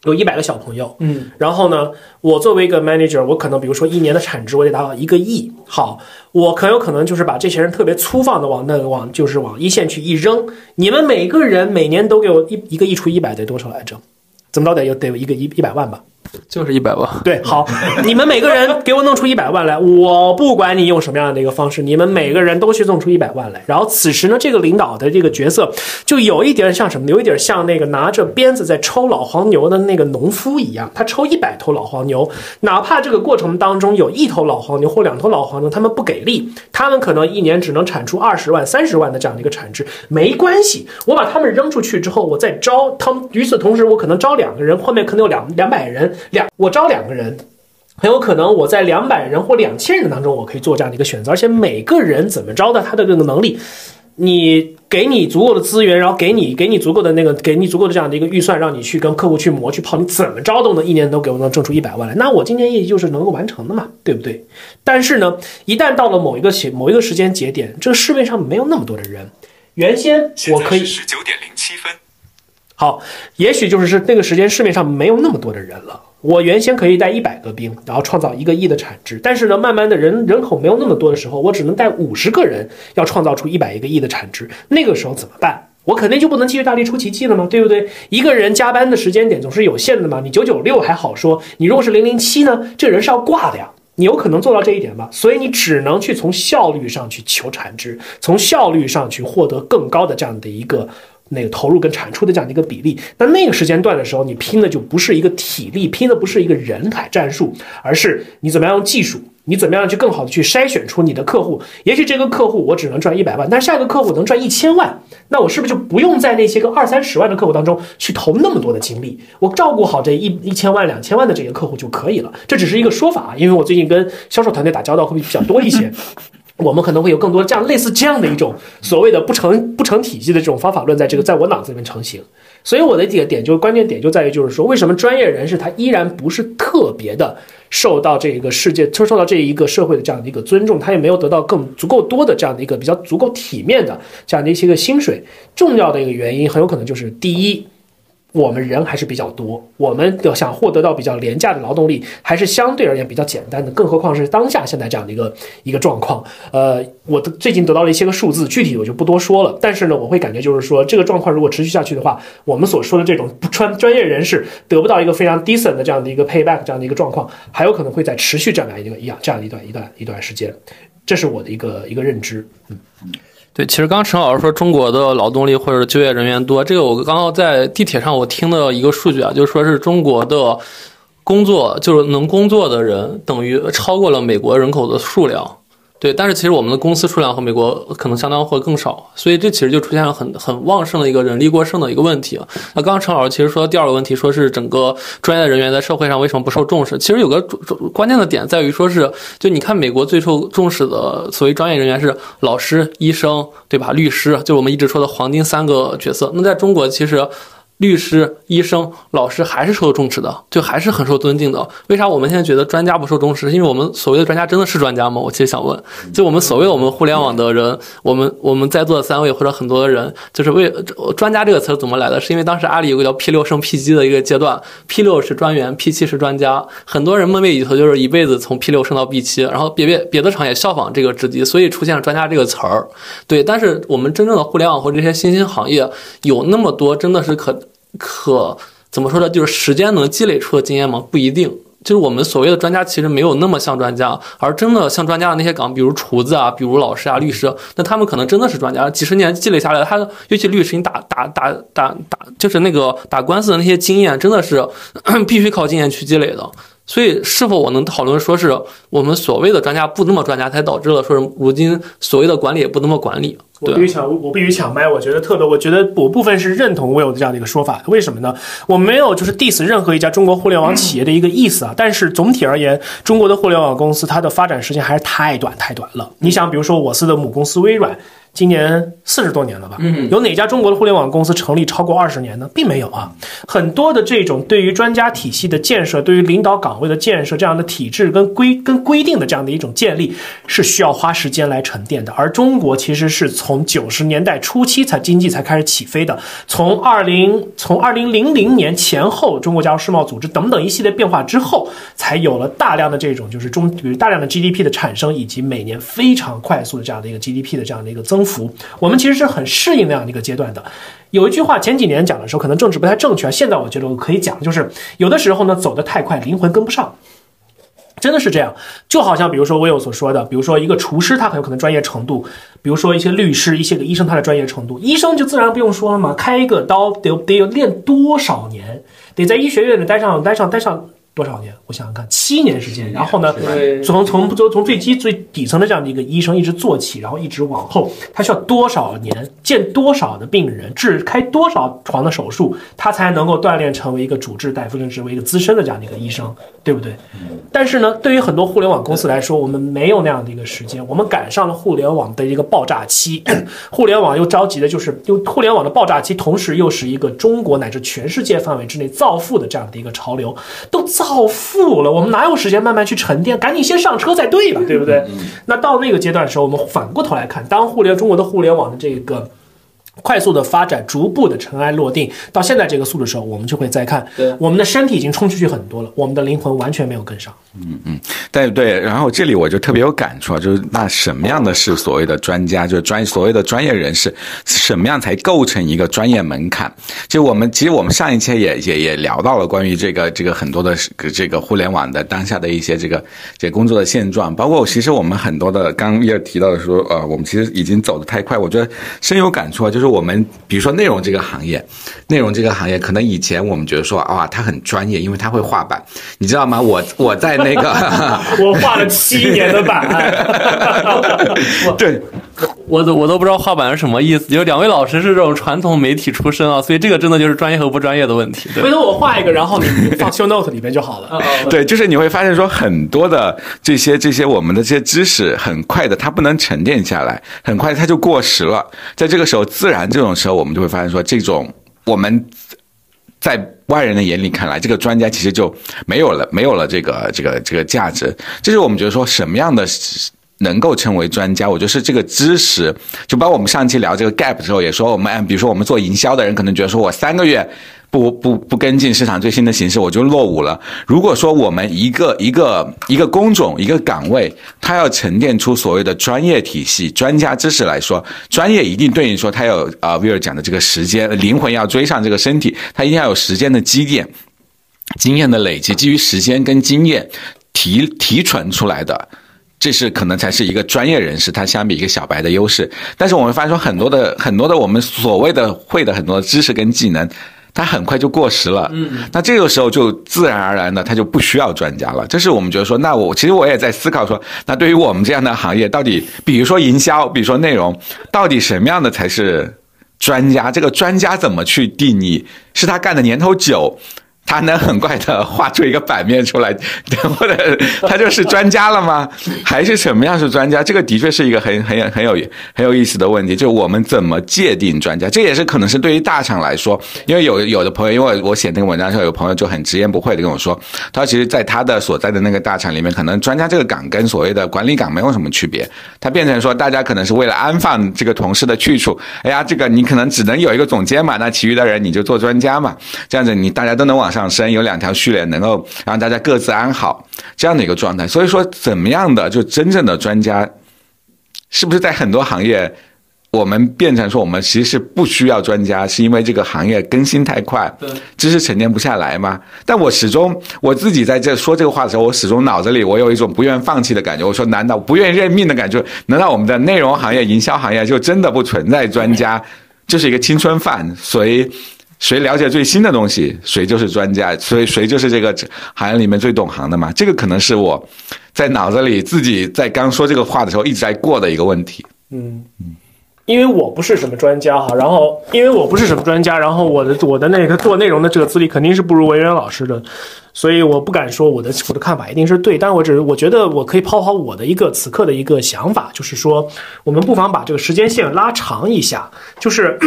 有一百个小朋友，嗯，然后呢，我作为一个 manager，我可能比如说一年的产值我得达到一个亿，好，我很有可能就是把这些人特别粗放的往那往就是往一线去一扔，你们每个人每年都给我一一个亿除一百得多少来着？怎么着得有得有一个一一百万吧？
就是一百万。
对，好，你们每个人给我弄出一百万来，我不管你用什么样的一个方式，你们每个人都去弄出一百万来。然后此时呢，这个领导的这个角色就有一点像什么？有一点像那个拿着鞭子在抽老黄牛的那个农夫一样，他抽一百头老黄牛，哪怕这个过程当中有一头老黄牛或两头老黄牛，他们不给力，他们可能一年只能产出二十万、三十万的这样的一个产值，没关系，我把他们扔出去之后，我再招他们。与此同时，我可能招两个人，后面可能有两两百人，两我招两个人。很有可能我在两百人或两千人当中，我可以做这样的一个选择，而且每个人怎么着的，他的这个能力，你给你足够的资源，然后给你给你足够的那个，给你足够的这样的一个预算，让你去跟客户去磨去泡，你怎么着都能一年都给我能挣出一百万来，那我今年业绩就是能够完成的嘛，对不对？但是呢，一旦到了某一个起某一个时间节点，这个市面上没有那么多的人，原先我可以
十九点零七分。
好，也许就是是那个时间市面上没有那么多的人了。我原先可以带一百个兵，然后创造一个亿的产值，但是呢，慢慢的人人口没有那么多的时候，我只能带五十个人，要创造出一百一个亿的产值，那个时候怎么办？我肯定就不能继续大力出奇迹了吗？对不对？一个人加班的时间点总是有限的嘛。你九九六还好说，你如果是零零七呢，这人是要挂的呀。你有可能做到这一点吗？所以你只能去从效率上去求产值，从效率上去获得更高的这样的一个。那个投入跟产出的这样的一个比例，那那个时间段的时候，你拼的就不是一个体力，拼的不是一个人海战术，而是你怎么样用技术，你怎么样去更好的去筛选出你的客户。也许这个客户我只能赚一百万，但是下一个客户能赚一千万，那我是不是就不用在那些个二三十万的客户当中去投那么多的精力？我照顾好这一一千万、两千万的这些客户就可以了。这只是一个说法啊，因为我最近跟销售团队打交道会比较多一些。我们可能会有更多这样类似这样的一种所谓的不成不成体系的这种方法论，在这个在我脑子里面成型。所以我的几个点就关键点就在于，就是说为什么专业人士他依然不是特别的受到这个世界，受到这一个社会的这样的一个尊重，他也没有得到更足够多的这样的一个比较足够体面的这样的一些个薪水。重要的一个原因很有可能就是第一。我们人还是比较多，我们要想获得到比较廉价的劳动力，还是相对而言比较简单的。更何况是当下现在这样的一个一个状况。呃，我最近得到了一些个数字，具体我就不多说了。但是呢，我会感觉就是说，这个状况如果持续下去的话，我们所说的这种不专专业人士得不到一个非常 decent 的这样的一个 payback 这样的一个状况，还有可能会在持续这样一个一样这样一段一段一段时间。这是我的一个一个认知。嗯。
对，其实刚陈老师说中国的劳动力或者就业人员多，这个我刚刚在地铁上我听的一个数据啊，就是说是中国的工作就是能工作的人等于超过了美国人口的数量。对，但是其实我们的公司数量和美国可能相当会更少，所以这其实就出现了很很旺盛的一个人力过剩的一个问题。那刚刚陈老师其实说第二个问题，说是整个专业人员在社会上为什么不受重视？其实有个关键的点在于说是，就你看美国最受重视的所谓专业人员是老师、医生，对吧？律师，就我们一直说的黄金三个角色。那在中国其实。律师、医生、老师还是受重视的，就还是很受尊敬的。为啥我们现在觉得专家不受重视？因为我们所谓的专家真的是专家吗？我其实想问，就我们所谓我们互联网的人，我们我们在座的三位或者很多的人，就是为专家这个词怎么来的？是因为当时阿里有个叫 P 六升 P 七的一个阶段，P 六是专员，P 七是专家。很多人梦寐以求就是一辈子从 P 六升到 P 七，然后别别别的厂也效仿这个职级，所以出现了专家这个词儿。对，但是我们真正的互联网或这些新兴行业有那么多，真的是可。可怎么说呢？就是时间能积累出的经验吗？不一定。就是我们所谓的专家，其实没有那么像专家，而真的像专家的那些岗，比如厨子啊，比如老师啊、律师，那他们可能真的是专家。几十年积累下来，他尤其律师，你打打打打打，就是那个打官司的那些经验，真的是 必须靠经验去积累的。所以，是否我能讨论说是我们所谓的专家不那么专家，才导致了说是如今所谓的管理也不那么管理？
我必须抢，我必须抢麦。我觉得特别，我觉得我部分是认同 Will 的这样的一个说法。为什么呢？我没有就是 diss 任何一家中国互联网企业的一个意思啊。但是总体而言，中国的互联网公司它的发展时间还是太短太短了。你想，比如说我司的母公司微软。今年四十多年了吧？有哪家中国的互联网公司成立超过二十年呢？并没有啊。很多的这种对于专家体系的建设，对于领导岗位的建设，这样的体制跟规跟规定的这样的一种建立，是需要花时间来沉淀的。而中国其实是从九十年代初期才经济才开始起飞的，从二零从二零零零年前后，中国加入世贸组织等等一系列变化之后，才有了大量的这种就是中比如大量的 GDP 的产生，以及每年非常快速的这样的一个 GDP 的这样的一个增。增幅，我们其实是很适应那样的一个阶段的。有一句话，前几年讲的时候可能政治不太正确，现在我觉得我可以讲，就是有的时候呢走得太快，灵魂跟不上，真的是这样。就好像比如说我有所说的，比如说一个厨师，他很有可能专业程度；比如说一些律师、一些个医生，他的专业程度，医生就自然不用说了嘛，开一个刀得得要练多少年，得在医学院里待上待上待上。多少年？我想想看，七年时间。然后呢，从从从从最基最底层的这样的一个医生一直做起，然后一直往后，他需要多少年见多少的病人，治开多少床的手术，他才能够锻炼成为一个主治大夫，甚至为一个资深的这样的一个医生，对不对？但是呢，对于很多互联网公司来说，我们没有那样的一个时间，我们赶上了互联网的一个爆炸期，互联网又着急的就是，又互联网的爆炸期，同时又是一个中国乃至全世界范围之内造富的这样的一个潮流，都。造富了，我们哪有时间慢慢去沉淀？赶紧先上车再对吧？对不对？那到那个阶段的时候，我们反过头来看，当互联中国的互联网的这个快速的发展，逐步的尘埃落定，到现在这个速度的时候，我们就会再看，
对
我们的身体已经冲出去很多了，我们的灵魂完全没有跟上。
嗯嗯对对，然后这里我就特别有感触啊，就是那什么样的是所谓的专家，就是专所谓的专业人士，什么样才构成一个专业门槛？就我们其实我们上一期也也也聊到了关于这个这个很多的这个互联网的当下的一些这个这个工作的现状，包括其实我们很多的刚也提到的说，呃，我们其实已经走得太快，我觉得深有感触啊，就是我们比如说内容这个行业，内容这个行业可能以前我们觉得说啊，他很专业，因为他会画板，你知道吗？我我在那个。
我画了七年的板，
对，
我都我都不知道画板是什么意思。就两位老师是这种传统媒体出身啊，所以这个真的就是专业和不专业的问题。
回头我画一个，然后你你放 show note 里面就好了。
对，就是你会发现说很多的这些这些我们的这些知识，很快的它不能沉淀下来，很快它就过时了。在这个时候，自然这种时候，我们就会发现说，这种我们在外人的眼里看来，这个专家其实就没有了，没有了这个这个这个价值。这是我们觉得说什么样的。能够成为专家，我觉得是这个知识，就包括我们上期聊这个 gap 的时候，也说我们，比如说我们做营销的人，可能觉得说我三个月不不不跟进市场最新的形势，我就落伍了。如果说我们一个一个一个工种一个岗位，它要沉淀出所谓的专业体系、专家知识来说，专业一定对应说它有啊，威尔讲的这个时间，灵魂要追上这个身体，它一定要有时间的积淀、经验的累积，基于时间跟经验提提纯出来的。这是可能才是一个专业人士，他相比一个小白的优势。但是我们发现说，很多的很多的我们所谓的会的很多知识跟技能，它很快就过时了。嗯，那这个时候就自然而然的，他就不需要专家了。这是我们觉得说，那我其实我也在思考说，那对于我们这样的行业，到底比如说营销，比如说内容，到底什么样的才是专家？这个专家怎么去定义？是他干的年头久？他能很快的画出一个版面出来，或者他就是专家了吗？还是什么样是专家？这个的确是一个很很很有很有意思的问题。就我们怎么界定专家？这也是可能是对于大厂来说，因为有有的朋友，因为我写那个文章时候，有朋友就很直言不讳的跟我说，他其实在他的所在的那个大厂里面，可能专家这个岗跟所谓的管理岗没有什么区别。他变成说，大家可能是为了安放这个同事的去处。哎呀，这个你可能只能有一个总监嘛，那其余的人你就做专家嘛，这样子你大家都能往上。上升有两条序列，能够让大家各自安好，这样的一个状态。所以说，怎么样的就真正的专家，是不是在很多行业，我们变成说我们其实是不需要专家，是因为这个行业更新太快，知识沉淀不下来吗？但我始终我自己在这说这个话的时候，我始终脑子里我有一种不愿放弃的感觉。我说，难道不愿意认命的感觉？难道我们的内容行业、营销行业就真的不存在专家？就是一个青春饭，所以。谁了解最新的东西，谁就是专家，所以谁就是这个行业里面最懂行的嘛？这个可能是我在脑子里自己在刚说这个话的时候一直在过的一个问题。
嗯嗯，因为我不是什么专家哈，然后因为我不是什么专家，然后我的我的那个做内容的这个资历肯定是不如文渊老师的，所以我不敢说我的我的看法一定是对，但我只是我觉得我可以抛抛我的一个此刻的一个想法，就是说我们不妨把这个时间线拉长一下，就是。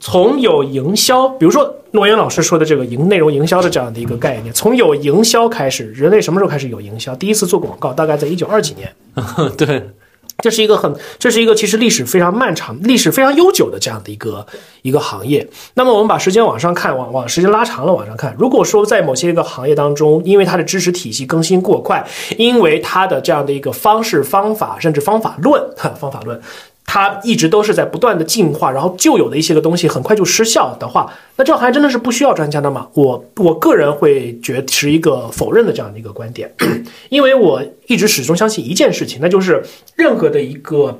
从有营销，比如说诺言老师说的这个营内容营销的这样的一个概念，从有营销开始，人类什么时候开始有营销？第一次做广告大概在一九二几年。
对，
这是一个很，这是一个其实历史非常漫长、历史非常悠久的这样的一个一个行业。那么我们把时间往上看，往往时间拉长了往上看，如果说在某些一个行业当中，因为它的知识体系更新过快，因为它的这样的一个方式方法，甚至方法论，方法论。它一直都是在不断的进化，然后旧有的一些个东西很快就失效的话，那这个行业真的是不需要专家的吗？我我个人会觉持一个否认的这样的一个观点，因为我一直始终相信一件事情，那就是任何的一个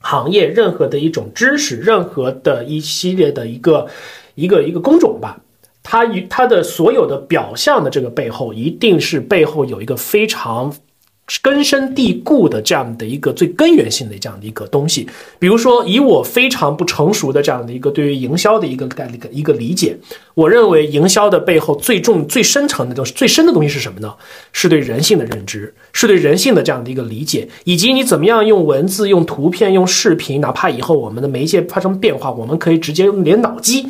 行业、任何的一种知识、任何的一系列的一个一个一个工种吧，它与它的所有的表象的这个背后，一定是背后有一个非常。根深蒂固的这样的一个最根源性的这样的一个东西，比如说以我非常不成熟的这样的一个对于营销的一个概念一个理解，我认为营销的背后最重最深层的东西最深的东西是什么呢？是对人性的认知，是对人性的这样的一个理解，以及你怎么样用文字、用图片、用视频，哪怕以后我们的媒介发生变化，我们可以直接连脑机。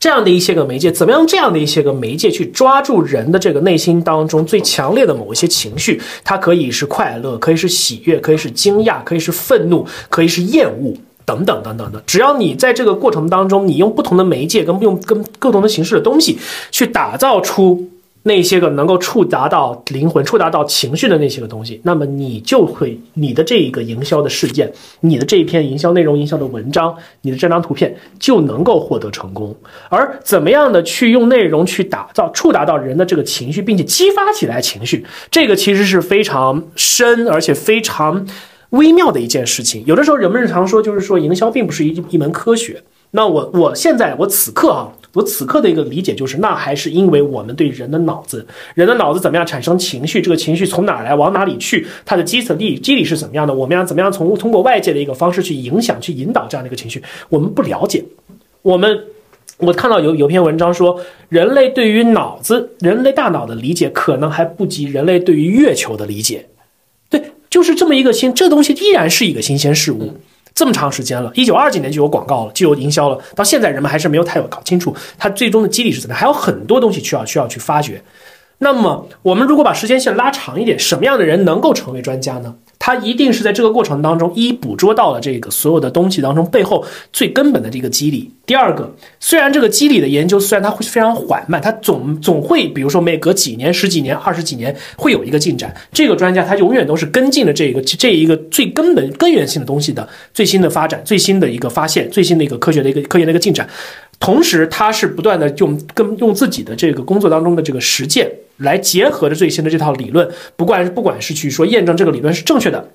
这样的一些个媒介，怎么样？这样的一些个媒介去抓住人的这个内心当中最强烈的某一些情绪，它可以是快乐，可以是喜悦，可以是惊讶，可以是愤怒，可以是厌恶。等等等等的。只要你在这个过程当中，你用不同的媒介跟用跟不同的形式的东西去打造出。那些个能够触达到灵魂、触达到情绪的那些个东西，那么你就会你的这一个营销的事件，你的这一篇营销内容、营销的文章，你的这张图片就能够获得成功。而怎么样的去用内容去打造、触达到人的这个情绪，并且激发起来情绪，这个其实是非常深而且非常微妙的一件事情。有的时候人们日常说，就是说营销并不是一一门科学。那我我现在我此刻哈。我此刻的一个理解就是，那还是因为我们对人的脑子，人的脑子怎么样产生情绪，这个情绪从哪来，往哪里去，它的基层地机理是怎么样的？我们要怎么样从通过外界的一个方式去影响、去引导这样的一个情绪？我们不了解。我们我看到有有篇文章说，人类对于脑子、人类大脑的理解，可能还不及人类对于月球的理解。对，就是这么一个新，这东西依然是一个新鲜事物。这么长时间了，一九二几年就有广告了，就有营销了，到现在人们还是没有太有搞清楚它最终的机理是怎么，还有很多东西需要需要去发掘。那么，我们如果把时间线拉长一点，什么样的人能够成为专家呢？他一定是在这个过程当中，一捕捉到了这个所有的东西当中背后最根本的这个机理。第二个，虽然这个机理的研究虽然它会非常缓慢，它总总会，比如说每隔几年、十几年、二十几年会有一个进展。这个专家他永远都是跟进了这个这一个最根本根源性的东西的最新的发展、最新的一个发现、最新的一个科学的一个科研的一个进展。同时，他是不断的用跟用自己的这个工作当中的这个实践。来结合着最新的这套理论，不管不管是去说验证这个理论是正确的，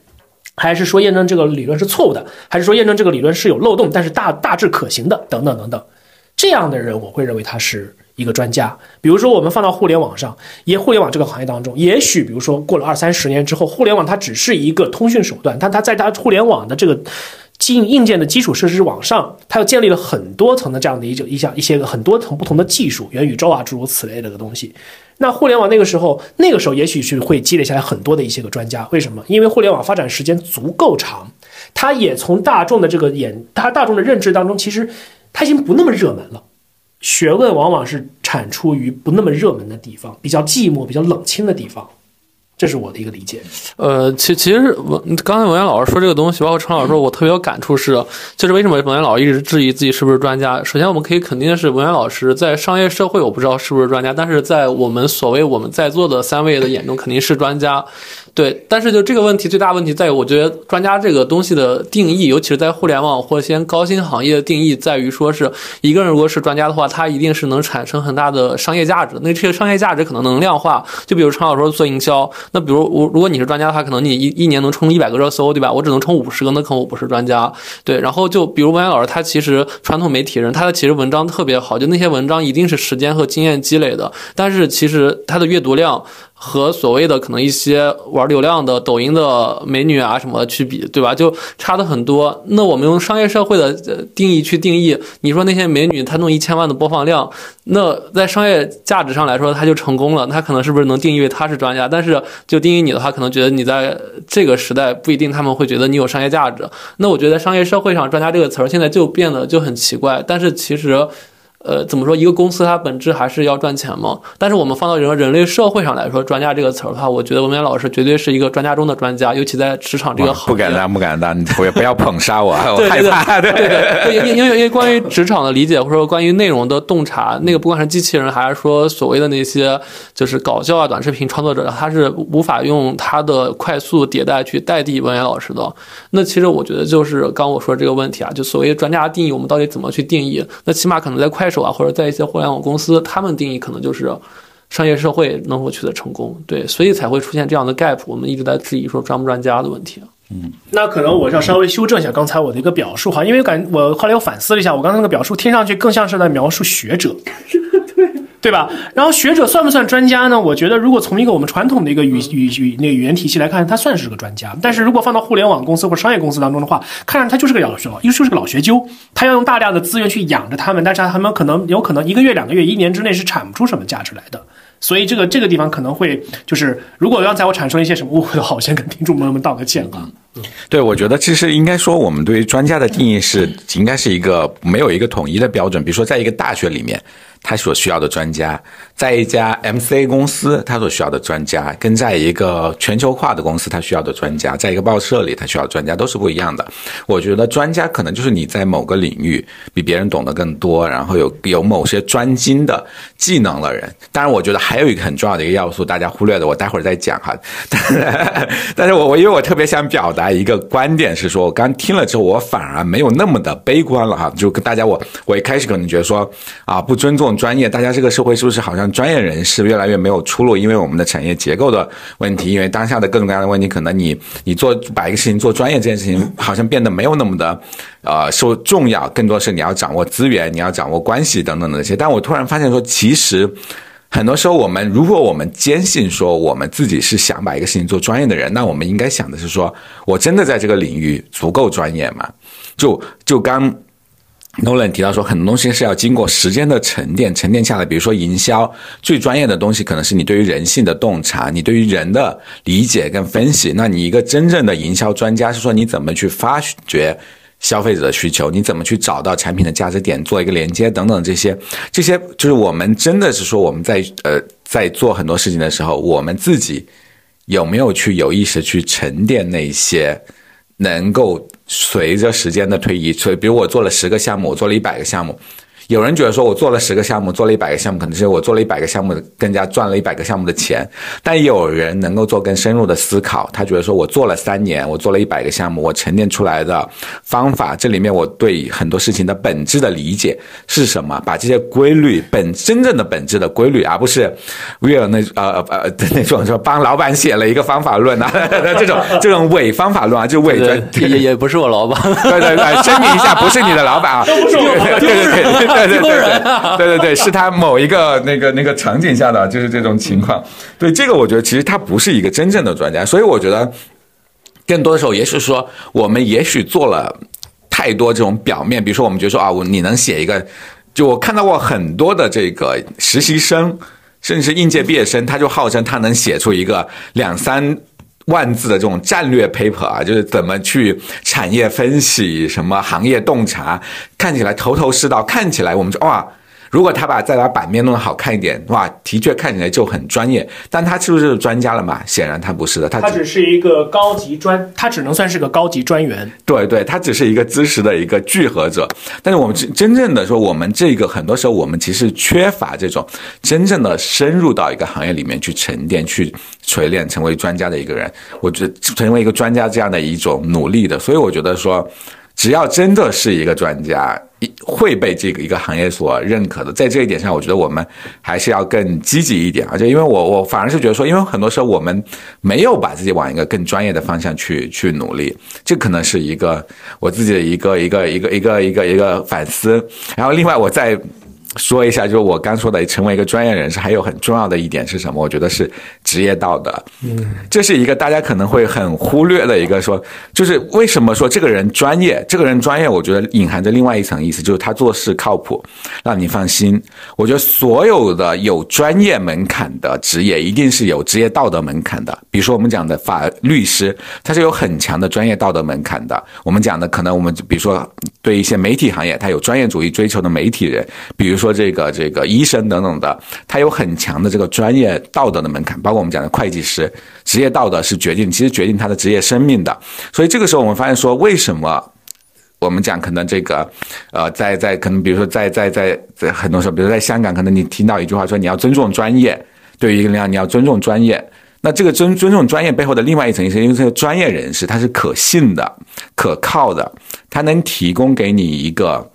还是说验证这个理论是错误的，还是说验证这个理论是有漏洞，但是大大致可行的，等等等等，这样的人我会认为他是一个专家。比如说我们放到互联网上，也互联网这个行业当中，也许比如说过了二三十年之后，互联网它只是一个通讯手段，但它在它互联网的这个。基硬件的基础设施往上，它又建立了很多层的这样的一种一项一些个很多层不同的技术，元宇宙啊诸如此类的个东西。那互联网那个时候，那个时候也许是会积累下来很多的一些个专家。为什么？因为互联网发展时间足够长，它也从大众的这个眼，它大众的认知当中，其实它已经不那么热门了。学问往往是产出于不那么热门的地方，比较寂寞、比较冷清的地方。这是我的一个理解。
呃，其其实文刚才文言老师说这个东西，包括陈老师说，我特别有感触是，就是为什么文言老师一直质疑自己是不是专家？首先，我们可以肯定是，文言老师在商业社会我不知道是不是专家，但是在我们所谓我们在座的三位的眼中肯定是专家。对，但是就这个问题最大问题在于，我觉得专家这个东西的定义，尤其是在互联网或一些高新行业的定义，在于说是一个人如果是专家的话，他一定是能产生很大的商业价值。那这些商业价值可能能量化，就比如陈老师做营销，那比如我如果你是专家的话，可能你一一年能冲一百个热搜，对吧？我只能冲五十个，那可能我不是专家。对，然后就比如文言老师，他其实传统媒体人，他的其实文章特别好，就那些文章一定是时间和经验积累的，但是其实他的阅读量。和所谓的可能一些玩流量的抖音的美女啊什么去比，对吧？就差的很多。那我们用商业社会的定义去定义，你说那些美女她弄一千万的播放量，那在商业价值上来说，她就成功了。她可能是不是能定义为她是专家？但是就定义你的话，可能觉得你在这个时代不一定他们会觉得你有商业价值。那我觉得商业社会上“专家”这个词儿现在就变得就很奇怪。但是其实。呃，怎么说？一个公司它本质还是要赚钱嘛。但是我们放到人人类社会上来说，专家这个词儿的话，我觉得文渊老师绝对是一个专家中的专家，尤其在职场这个行
业。不敢当，不敢当，你不要不要捧杀我，我害
怕。对对对，因因为因为关于职场的理解，或者说关于内容的洞察，那个不管是机器人还是说所谓的那些就是搞笑啊短视频创作者，他是无法用他的快速迭代去代替文渊老师的。那其实我觉得就是刚我说这个问题啊，就所谓专家定义，我们到底怎么去定义？那起码可能在快手啊，或者在一些互联网公司，他们定义可能就是商业社会能否取得成功，对，所以才会出现这样的 gap。我们一直在质疑说专不专家的问题。
嗯，那可能我要稍微修正一下刚才我的一个表述哈，因为感我后来又反思了一下，我刚才那个表述听上去更像是在描述学者。对吧？然后学者算不算专家呢？我觉得，如果从一个我们传统的一个语语语那个语言体系来看，他算是个专家。但是如果放到互联网公司或者商业公司当中的话，看上他就是个老学老，又就是个老学究。他要用大量的资源去养着他们，但是他们可能有可能一个月、两个月、一年之内是产不出什么价值来的。所以这个这个地方可能会就是，如果刚才我产生一些什么误会的话，我先跟听众朋友们道个歉啊。
对，我觉得其实应该说，我们对于专家的定义是应该是一个没有一个统一的标准。比如说，在一个大学里面。他所需要的专家，在一家 MCA 公司他所需要的专家，跟在一个全球化的公司他需要的专家，在一个报社里他需要专家都是不一样的。我觉得专家可能就是你在某个领域比别人懂得更多，然后有有某些专精的技能的人。当然，我觉得还有一个很重要的一个要素，大家忽略的，我待会儿再讲哈。但是，但是我我因为我特别想表达还一个观点是说，我刚听了之后，我反而没有那么的悲观了哈。就跟大家我我一开始可能觉得说啊，不尊重。专业，大家这个社会是不是好像专业人士越来越没有出路？因为我们的产业结构的问题，因为当下的各种各样的问题，可能你你做把一个事情做专业这件事情，好像变得没有那么的呃受重要，更多是你要掌握资源，你要掌握关系等等的那些。但我突然发现说，其实很多时候我们如果我们坚信说我们自己是想把一个事情做专业的人，那我们应该想的是说我真的在这个领域足够专业吗？就就刚。Nolan 提到说，很多东西是要经过时间的沉淀，沉淀下来。比如说营销，最专业的东西可能是你对于人性的洞察，你对于人的理解跟分析。那你一个真正的营销专家，是说你怎么去发掘消费者的需求，你怎么去找到产品的价值点，做一个连接等等这些，这些就是我们真的是说我们在呃在做很多事情的时候，我们自己有没有去有意识去沉淀那些。能够随着时间的推移，所以比如我做了十个项目，我做了一百个项目。有人觉得说，我做了十个项目，做了一百个项目，可能是我做了一百个项目更加赚了一百个项目的钱。但有人能够做更深入的思考，他觉得说我做了三年，我做了一百个项目，我沉淀出来的方法，这里面我对很多事情的本质的理解是什么？把这些规律本真正的本质的规律，而不是 real 那呃呃 那种说帮老板写了一个方法论啊，这种这种伪方法论啊，就伪的
也也不是我老板，
对对对，声明一下，不是你的老板啊，
都不是我，
对对对。对对对对对对对，是他某一个那个那个场景下的，就是这种情况。对这个，我觉得其实他不是一个真正的专家，所以我觉得更多的时候，也是说我们也许做了太多这种表面，比如说我们觉得说啊，我你能写一个，就我看到过很多的这个实习生，甚至是应届毕业生，他就号称他能写出一个两三。万字的这种战略 paper 啊，就是怎么去产业分析，什么行业洞察，看起来头头是道，看起来我们说哇。如果他把再把版面弄得好看一点，哇，的确看起来就很专业。但他是不是专家了嘛？显然他不是的，他
他只是一个高级专，他只能算是个高级专员。
对对，他只是一个知识的一个聚合者。但是我们真真正的说，我们这个很多时候我们其实缺乏这种真正的深入到一个行业里面去沉淀、去锤炼，成为专家的一个人。我觉得成为一个专家这样的一种努力的，所以我觉得说。只要真的是一个专家，会被这个一个行业所认可的，在这一点上，我觉得我们还是要更积极一点。而且，因为我我反而是觉得说，因为很多时候我们没有把自己往一个更专业的方向去去努力，这可能是一个我自己的一个一个一个一个一个一个反思。然后，另外我在。说一下，就是我刚说的，成为一个专业人士，还有很重要的一点是什么？我觉得是职业道德。嗯，这是一个大家可能会很忽略的一个说，就是为什么说这个人专业？这个人专业，我觉得隐含着另外一层意思，就是他做事靠谱，让你放心。我觉得所有的有专业门槛的职业，一定是有职业道德门槛的。比如说我们讲的法律师，他是有很强的专业道德门槛的。我们讲的可能我们比如说对一些媒体行业，他有专业主义追求的媒体人，比如说。说这个这个医生等等的，他有很强的这个专业道德的门槛，包括我们讲的会计师，职业道德是决定，其实决定他的职业生命的。所以这个时候我们发现说，为什么我们讲可能这个呃，在在可能比如说在在在在很多时候，比如在香港，可能你听到一句话说你要尊重专业，对于一个人你要尊重专业。那这个尊尊重专业背后的另外一层意思，因为这个专业人士他是可信的、可靠的，他能提供给你一个。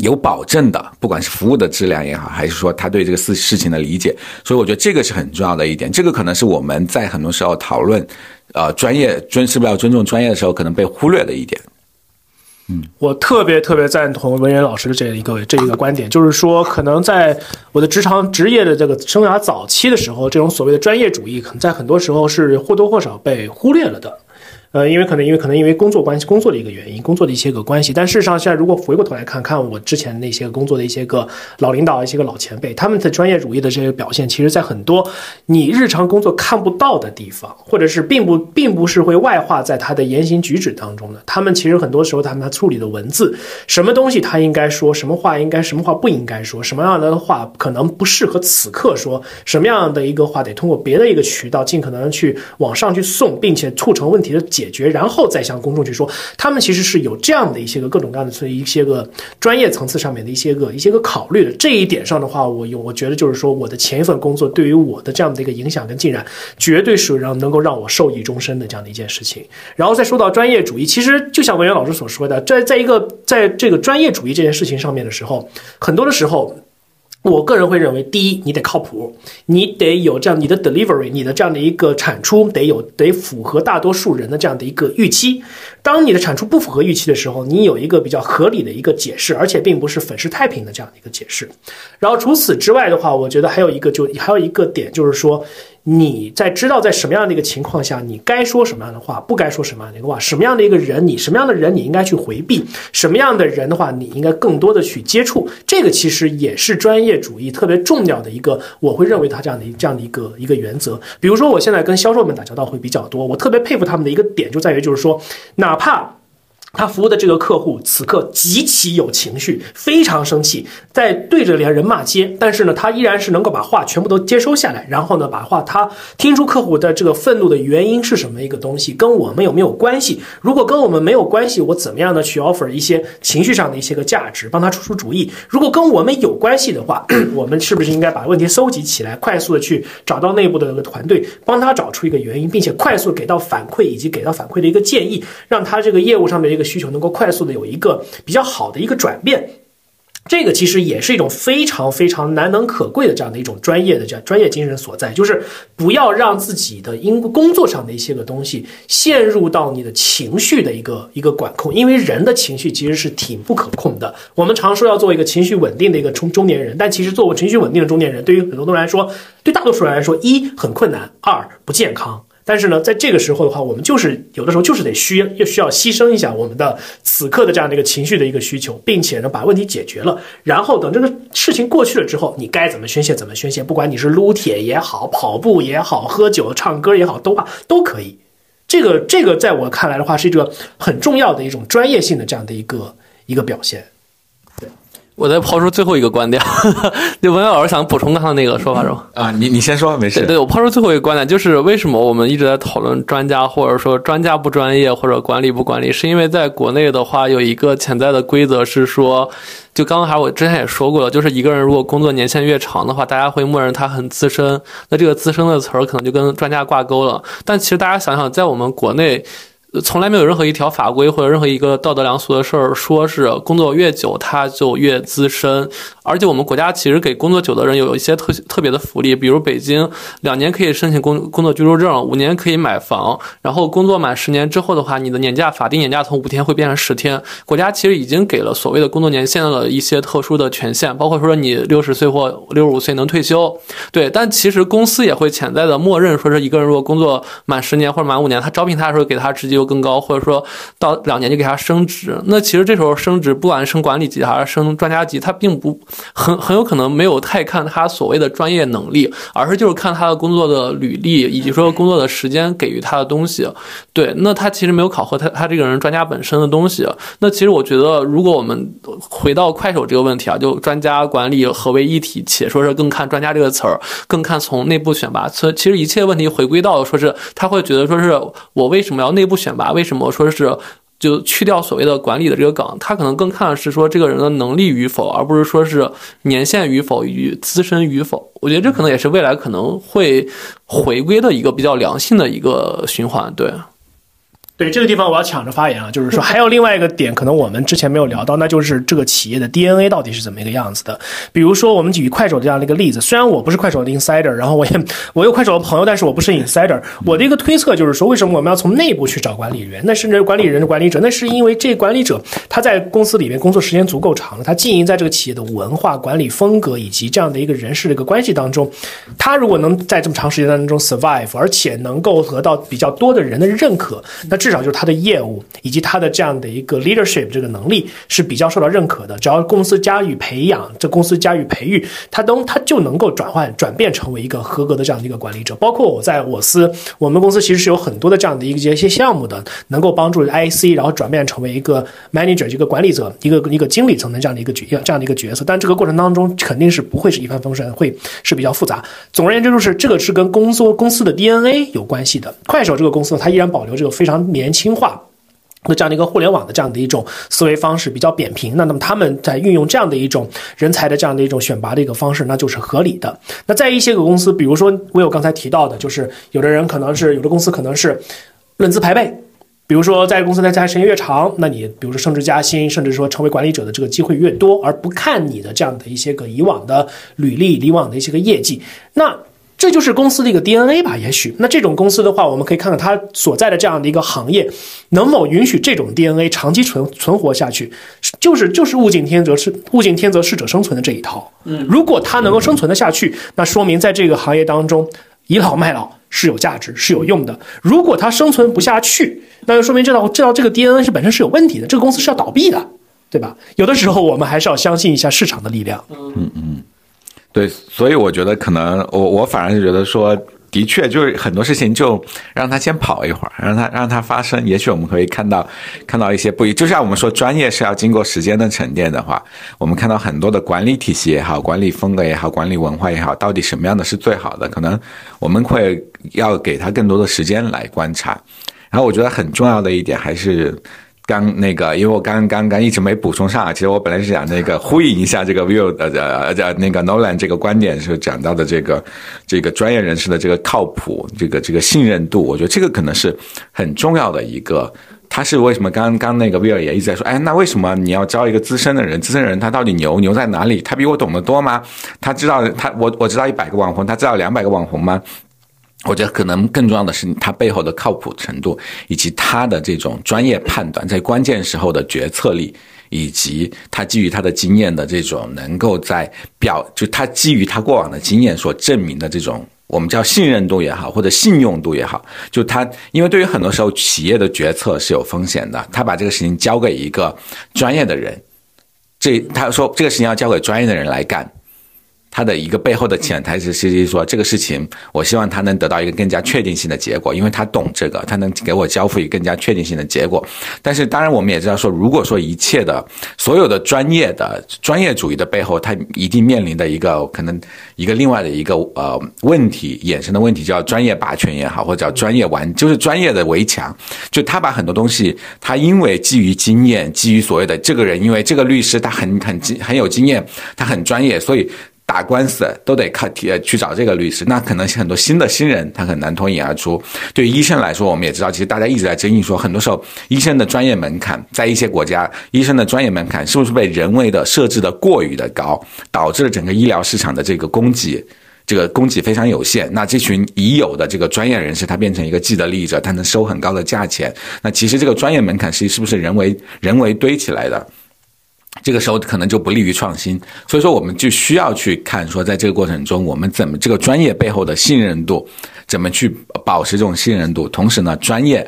有保证的，不管是服务的质量也好，还是说他对这个事事情的理解，所以我觉得这个是很重要的一点。这个可能是我们在很多时候讨论，呃，专业尊是不是要尊重专业的时候，可能被忽略的一点。
嗯，我特别特别赞同文渊老师的这一个这一个观点，就是说，可能在我的职场职业的这个生涯早期的时候，这种所谓的专业主义，可能在很多时候是或多或少被忽略了的。呃，因为可能因为可能因为工作关系、工作的一个原因、工作的一些个关系。但事实上，现在如果回过头来看看我之前那些工作的一些个老领导、一些个老前辈，他们的专业主义的这些表现，其实在很多你日常工作看不到的地方，或者是并不并不是会外化在他的言行举止当中的。他们其实很多时候，他们他处理的文字，什么东西他应该说，什么话应该，什么话不应该说，什么样的话可能不适合此刻说，什么样的一个话得通过别的一个渠道，尽可能去往上去送，并且促成问题的解解决，然后再向公众去说。他们其实是有这样的一些个各种各样的，所以一些个专业层次上面的一些个一些个考虑的。这一点上的话，我有我觉得就是说，我的前一份工作对于我的这样的一个影响跟进展，绝对是让能够让我受益终身的这样的一件事情。然后再说到专业主义，其实就像文渊老师所说的，在在一个在这个专业主义这件事情上面的时候，很多的时候。我个人会认为，第一，你得靠谱，你得有这样你的 delivery，你的这样的一个产出得有得符合大多数人的这样的一个预期。当你的产出不符合预期的时候，你有一个比较合理的一个解释，而且并不是粉饰太平的这样的一个解释。然后除此之外的话，我觉得还有一个就还有一个点就是说。你在知道在什么样的一个情况下，你该说什么样的话，不该说什么样的一个话，什么样的一个人，你什么样的人你应该去回避，什么样的人的话，你应该更多的去接触。这个其实也是专业主义特别重要的一个，我会认为他这样的这样的一个一个原则。比如说，我现在跟销售们打交道会比较多，我特别佩服他们的一个点就在于，就是说，哪怕。他服务的这个客户此刻极其有情绪，非常生气，在对着连人骂街。但是呢，他依然是能够把话全部都接收下来，然后呢，把话他听出客户的这个愤怒的原因是什么一个东西，跟我们有没有关系？如果跟我们没有关系，我怎么样的去 offer 一些情绪上的一些个价值，帮他出出主意？如果跟我们有关系的话，我们是不是应该把问题搜集起来，快速的去找到内部的这个团队，帮他找出一个原因，并且快速给到反馈以及给到反馈的一个建议，让他这个业务上面一个。需求能够快速的有一个比较好的一个转变，这个其实也是一种非常非常难能可贵的这样的一种专业的这样专业精神所在，就是不要让自己的因工作上的一些个东西陷入到你的情绪的一个一个管控，因为人的情绪其实是挺不可控的。我们常说要做一个情绪稳定的一个中中年人，但其实作为情绪稳定的中年人，对于很多人来说，对大多数人来说，一很困难，二不健康。但是呢，在这个时候的话，我们就是有的时候就是得需要需要牺牲一下我们的此刻的这样的一个情绪的一个需求，并且呢把问题解决了，然后等这个事情过去了之后，你该怎么宣泄怎么宣泄，不管你是撸铁也好，跑步也好，喝酒唱歌也好，都话都可以。这个这个在我看来的话，是一个很重要的一种专业性的这样的一个一个表现。
我再抛出最后一个观点，就文老师想补充刚才那个说法是吗？
啊，你你先说，没事。
对，我抛出最后一个观点，就是为什么我们一直在讨论专家，或者说专家不专业，或者管理不管理，是因为在国内的话，有一个潜在的规则是说，就刚刚还我之前也说过了，就是一个人如果工作年限越长的话，大家会默认他很资深，那这个资深的词儿可能就跟专家挂钩了。但其实大家想想，在我们国内。从来没有任何一条法规或者任何一个道德良俗的事儿，说是工作越久他就越资深。而且我们国家其实给工作久的人有一些特特别的福利，比如北京两年可以申请工工作居住证，五年可以买房，然后工作满十年之后的话，你的年假法定年假从五天会变成十天。国家其实已经给了所谓的工作年限的一些特殊的权限，包括说你六十岁或六十五岁能退休。对，但其实公司也会潜在的默认说是一个人如果工作满十年或者满五年，他招聘他的时候给他直接更高，或者说到两年就给他升职。那其实这时候升职，不管升管理级还是升专家级，他并不。很很有可能没有太看他所谓的专业能力，而是就是看他的工作的履历以及说工作的时间给予他的东西。对，那他其实没有考核他他这个人专家本身的东西。那其实我觉得，如果我们回到快手这个问题啊，就专家管理合为一体，且说是更看专家这个词儿，更看从内部选拔。所以其实一切问题回归到说是他会觉得说是我为什么要内部选选拔？为什么说是？就去掉所谓的管理的这个岗，他可能更看的是说这个人的能力与否，而不是说是年限与否与资深与否。我觉得这可能也是未来可能会回归的一个比较良性的一个循环，对。
对这个地方，我要抢着发言啊！就是说，还有另外一个点，可能我们之前没有聊到，那就是这个企业的 DNA 到底是怎么一个样子的。比如说，我们举快手这样的一个例子，虽然我不是快手的 insider，然后我也我有快手的朋友，但是我不是 insider。我的一个推测就是说，为什么我们要从内部去找管理员？那甚至管理人的管理者，那是因为这管理者他在公司里面工作时间足够长了，他经营在这个企业的文化、管理风格以及这样的一个人事的一个关系当中，他如果能在这么长时间当中 survive，而且能够得到比较多的人的认可，那。至少就是他的业务以及他的这样的一个 leadership 这个能力是比较受到认可的。只要公司加以培养，这公司加以培育，他都他就能够转换转变成为一个合格的这样的一个管理者。包括我在我司，我们公司其实是有很多的这样的一些一些项目的，能够帮助 IC 然后转变成为一个 manager 一个管理者，一个一个经理层的这样的一个角这样的一个角色。但这个过程当中肯定是不会是一帆风顺，会是比较复杂。总而言之，就是这个是跟公司公司的 DNA 有关系的。快手这个公司，它依然保留这个非常年轻化。的这样的一个互联网的这样的一种思维方式比较扁平，那那么他们在运用这样的一种人才的这样的一种选拔的一个方式，那就是合理的。那在一些个公司，比如说我有刚才提到的，就是有的人可能是有的公司可能是论资排辈，比如说在公司待待时间越长，那你比如说升职加薪，甚至说成为管理者的这个机会越多，而不看你的这样的一些个以往的履历、以往的一些个业绩，那。这就是公司的一个 DNA 吧？也许那这种公司的话，我们可以看看它所在的这样的一个行业能否允许这种 DNA 长期存存活下去，就是就是物竞天择是物竞天择适者生存的这一套。嗯，如果它能够生存的下去，那说明在这个行业当中倚老卖老是有价值是有用的。如果它生存不下去，那就说明这套这套这个 DNA 是本身是有问题的，这个公司是要倒闭的，对吧？有的时候我们还是要相信一下市场的力量。
嗯嗯。对，所以我觉得可能我我反而是觉得说，的确就是很多事情就让他先跑一会儿，让他让他发生，也许我们可以看到看到一些不一，就像我们说专业是要经过时间的沉淀的话，我们看到很多的管理体系也好，管理风格也好，管理文化也好，到底什么样的是最好的，可能我们会要给他更多的时间来观察。然后我觉得很重要的一点还是。刚那个，因为我刚刚刚一直没补充上，其实我本来是想那个呼应一下这个 view 呃呃呃那个 Nolan 这个观点是讲到的这个这个专业人士的这个靠谱，这个这个信任度，我觉得这个可能是很重要的一个。他是为什么刚刚那个 Will 也一直在说，哎，那为什么你要招一个资深的人？资深人他到底牛牛在哪里？他比我懂得多吗？他知道他我我知道一百个网红，他知道两百个网红吗？我觉得可能更重要的是他背后的靠谱程度，以及他的这种专业判断，在关键时候的决策力，以及他基于他的经验的这种能够在表，就他基于他过往的经验所证明的这种我们叫信任度也好，或者信用度也好，就他因为对于很多时候企业的决策是有风险的，他把这个事情交给一个专业的人，这他说这个事情要交给专业的人来干。他的一个背后的潜台词是说，这个事情我希望他能得到一个更加确定性的结果，因为他懂这个，他能给我交付一个更加确定性的结果。但是，当然我们也知道说，如果说一切的所有的专业的专业主义的背后，他一定面临的一个可能一个另外的一个呃问题衍生的问题，叫专业霸权也好，或者叫专业完就是专业的围墙。就他把很多东西，他因为基于经验，基于所谓的这个人，因为这个律师他很很很有经验，他很专业，所以。打官司都得靠提去找这个律师，那可能很多新的新人他很难脱颖而出。对于医生来说，我们也知道，其实大家一直在争议说，很多时候医生的专业门槛在一些国家，医生的专业门槛是不是被人为的设置的过于的高，导致了整个医疗市场的这个供给这个供给非常有限。那这群已有的这个专业人士，他变成一个既得利益者，他能收很高的价钱。那其实这个专业门槛是是不是人为人为堆起来的？这个时候可能就不利于创新，所以说我们就需要去看说，在这个过程中，我们怎么这个专业背后的信任度，怎么去保持这种信任度，同时呢，专业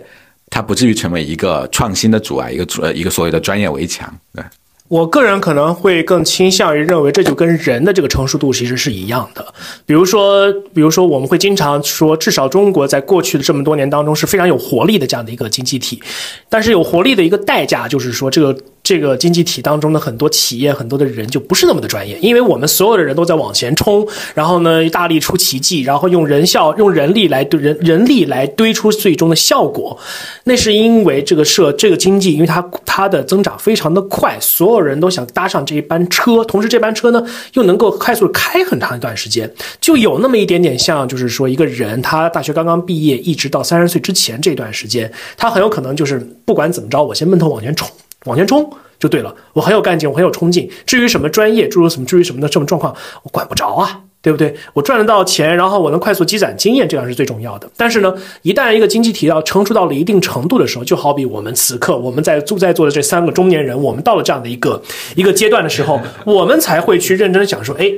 它不至于成为一个创新的阻碍，一个呃一个所谓的专业围墙，对。
我个人可能会更倾向于认为，这就跟人的这个成熟度其实是一样的。比如说，比如说，我们会经常说，至少中国在过去的这么多年当中是非常有活力的这样的一个经济体，但是有活力的一个代价就是说这个。这个经济体当中的很多企业、很多的人就不是那么的专业，因为我们所有的人都在往前冲，然后呢大力出奇迹，然后用人效、用人力来堆人人力来堆出最终的效果。那是因为这个社、这个经济，因为它它的增长非常的快，所有人都想搭上这一班车，同时这班车呢又能够快速开很长一段时间，就有那么一点点像，就是说一个人他大学刚刚毕业，一直到三十岁之前这段时间，他很有可能就是不管怎么着，我先闷头往前冲。往前冲就对了，我很有干劲，我很有冲劲。至于什么专业，诸如什么，至于什么的这种状况，我管不着啊，对不对？我赚得到钱，然后我能快速积攒经验，这样是最重要的。但是呢，一旦一个经济体要成熟到了一定程度的时候，就好比我们此刻我们在坐在座的这三个中年人，我们到了这样的一个一个阶段的时候，我们才会去认真想说，哎。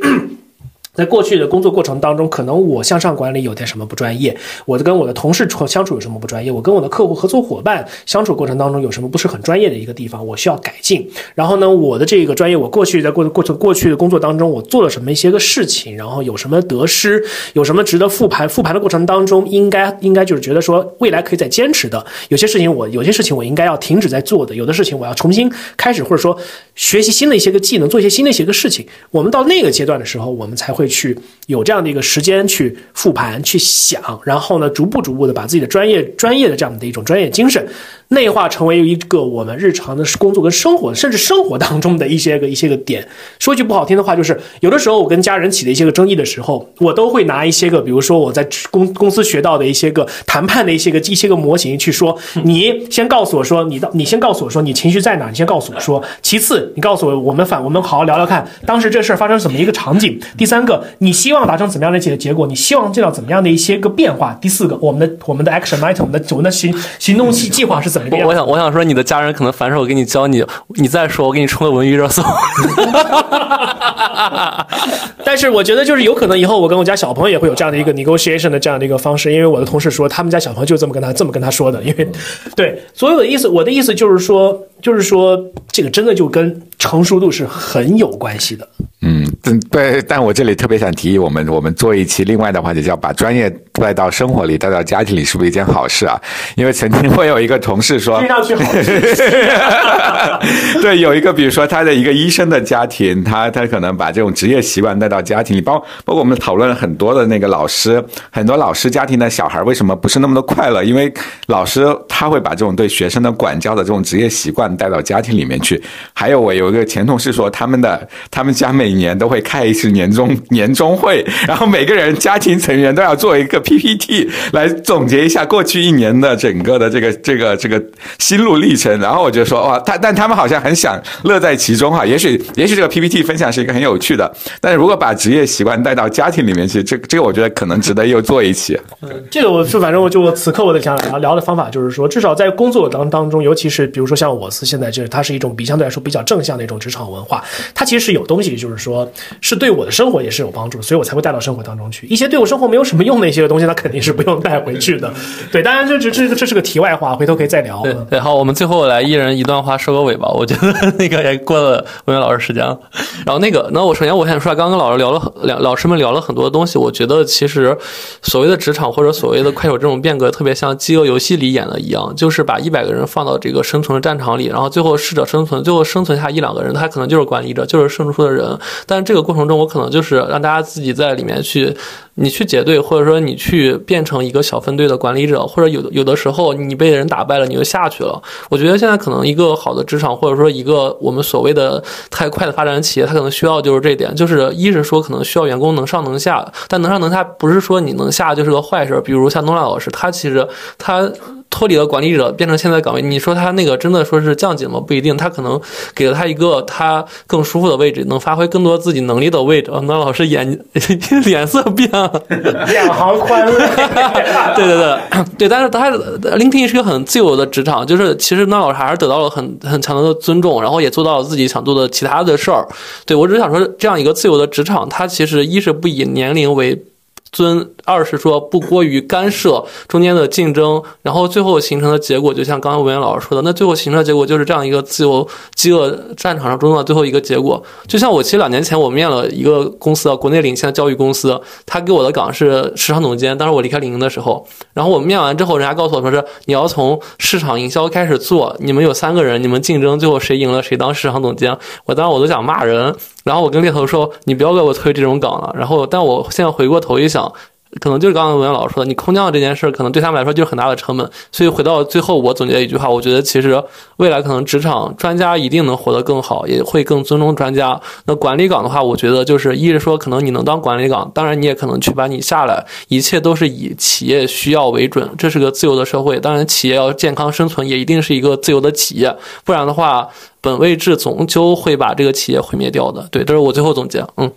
在过去的工作过程当中，可能我向上管理有点什么不专业，我跟我的同事处相处有什么不专业，我跟我的客户合作伙伴相处过程当中有什么不是很专业的一个地方，我需要改进。然后呢，我的这个专业，我过去在过过程过去的工作当中，我做了什么一些个事情，然后有什么得失，有什么值得复盘复盘的过程当中，应该应该就是觉得说未来可以再坚持的，有些事情我有些事情我应该要停止在做的，有的事情我要重新开始，或者说学习新的一些个技能，做一些新的一些个事情。我们到那个阶段的时候，我们才会会去有这样的一个时间去复盘、去想，然后呢，逐步逐步的把自己的专业专业的这样的一种专业精神内化成为一个我们日常的工作跟生活，甚至生活当中的一些个一些个点。说句不好听的话，就是有的时候我跟家人起的一些个争议的时候，我都会拿一些个，比如说我在公公司学到的一些个谈判的一些个一些个模型去说，你先告诉我说你到，你先告诉我说你情绪在哪，你先告诉我说，其次你告诉我我们反我们好好聊聊看，当时这事儿发生怎么一个场景。第三个，你希望达成怎么样的一些结果？你希望见到怎么样的一些个变化？第四个，我们的我们的 action item，我们的我们的行行动计计划是怎么样？
我想我想说，你的家人可能凡是我给你教你，你再说，我给你冲个文娱热搜。
但是我觉得就是有可能以后我跟我家小朋友也会有这样的一个 negotiation 的这样的一个方式，因为我的同事说他们家小朋友就这么跟他这么跟他说的，因为对所有的意思，我的意思就是说，就是说这个真的就跟成熟度是很有关系的。
嗯，对，但我这里特别想提议，我们我们做一期另外的话题，叫把专业带到生活里，带到家庭里，是不是一件好事啊？因为曾经我有一个同事说，
听上去好事。
对，有一个比如说他的一个医生的家庭，他他可能把这种职业习惯带到家庭里，包包括我们讨论了很多的那个老师，很多老师家庭的小孩为什么不是那么的快乐？因为老师他会把这种对学生的管教的这种职业习惯带到家庭里面去。还有我有一个前同事说，他们的他们家每每年都会开一次年终年终会，然后每个人家庭成员都要做一个 PPT 来总结一下过去一年的整个的这个这个这个心路历程。然后我就说哇，他但他们好像很想乐在其中哈。也许也许这个 PPT 分享是一个很有趣的，但是如果把职业习惯带到家庭里面去，这这个我觉得可能值得又做一期。
嗯这个我是反正我就我此刻我的想聊聊的方法就是说，至少在工作当当中，尤其是比如说像我司现在这，它是一种比相对来说比较正向的一种职场文化，它其实是有东西，就是说是对我的生活也是有帮助，所以我才会带到生活当中去。一些对我生活没有什么用的一些东西，那肯定是不用带回去的。对，当然这这这这是个题外话，回头可以再聊。
对对，好，我们最后来一人一段话收个尾吧。我觉得那个也过了文渊老师时间了。然后那个，那我首先我想说，刚刚老师聊了两老师们聊了很多东西，我觉得其实所谓的职场或者所谓的快手这种变革，特别像饥饿游戏里演的一样，就是把一百个人放到这个生存的战场里，然后最后适者生存，最后生存下一两个人，他可能就是管理者，就是胜出的人。但这个过程中，我可能就是让大家自己在里面去。你去结队，或者说你去变成一个小分队的管理者，或者有有的时候你被人打败了，你就下去了。我觉得现在可能一个好的职场，或者说一个我们所谓的太快的发展企业，它可能需要就是这点，就是一是说可能需要员工能上能下，但能上能下不是说你能下就是个坏事。比如像东亮老师，他其实他。脱离了管理者，变成现在岗位，你说他那个真的说是降级吗？不一定，他可能给了他一个他更舒服的位置，能发挥更多自己能力的位置。那老师眼 脸色变了，
两行宽泪。
对对对对，但是他 LinkedIn 是个很自由的职场，就是其实那老师还是得到了很很强的尊重，然后也做到了自己想做的其他的事儿。对我只是想说，这样一个自由的职场，它其实一是不以年龄为。尊，二是说不过于干涉中间的竞争，然后最后形成的结果，就像刚刚文渊老师说的，那最后形成的结果就是这样一个自由饥饿战场上中的最后一个结果。就像我其实两年前我面了一个公司，国内领先的教育公司，他给我的岗是市场总监。当时我离开领英的时候，然后我面完之后，人家告诉我说是你要从市场营销开始做，你们有三个人，你们竞争，最后谁赢了谁当市场总监。我当时我都想骂人。然后我跟猎头说：“你不要给我推这种岗了。”然后，但我现在回过头一想，可能就是刚刚文老师说的，你空降这件事儿，可能对他们来说就是很大的成本。所以回到最后，我总结一句话，我觉得其实未来可能职场专家一定能活得更好，也会更尊重专家。那管理岗的话，我觉得就是一是说，可能你能当管理岗，当然你也可能去把你下来，一切都是以企业需要为准。这是个自由的社会，当然企业要健康生存，也一定是一个自由的企业，不然的话。本位制终究会把这个企业毁灭掉的，对，这是我最后总结。嗯，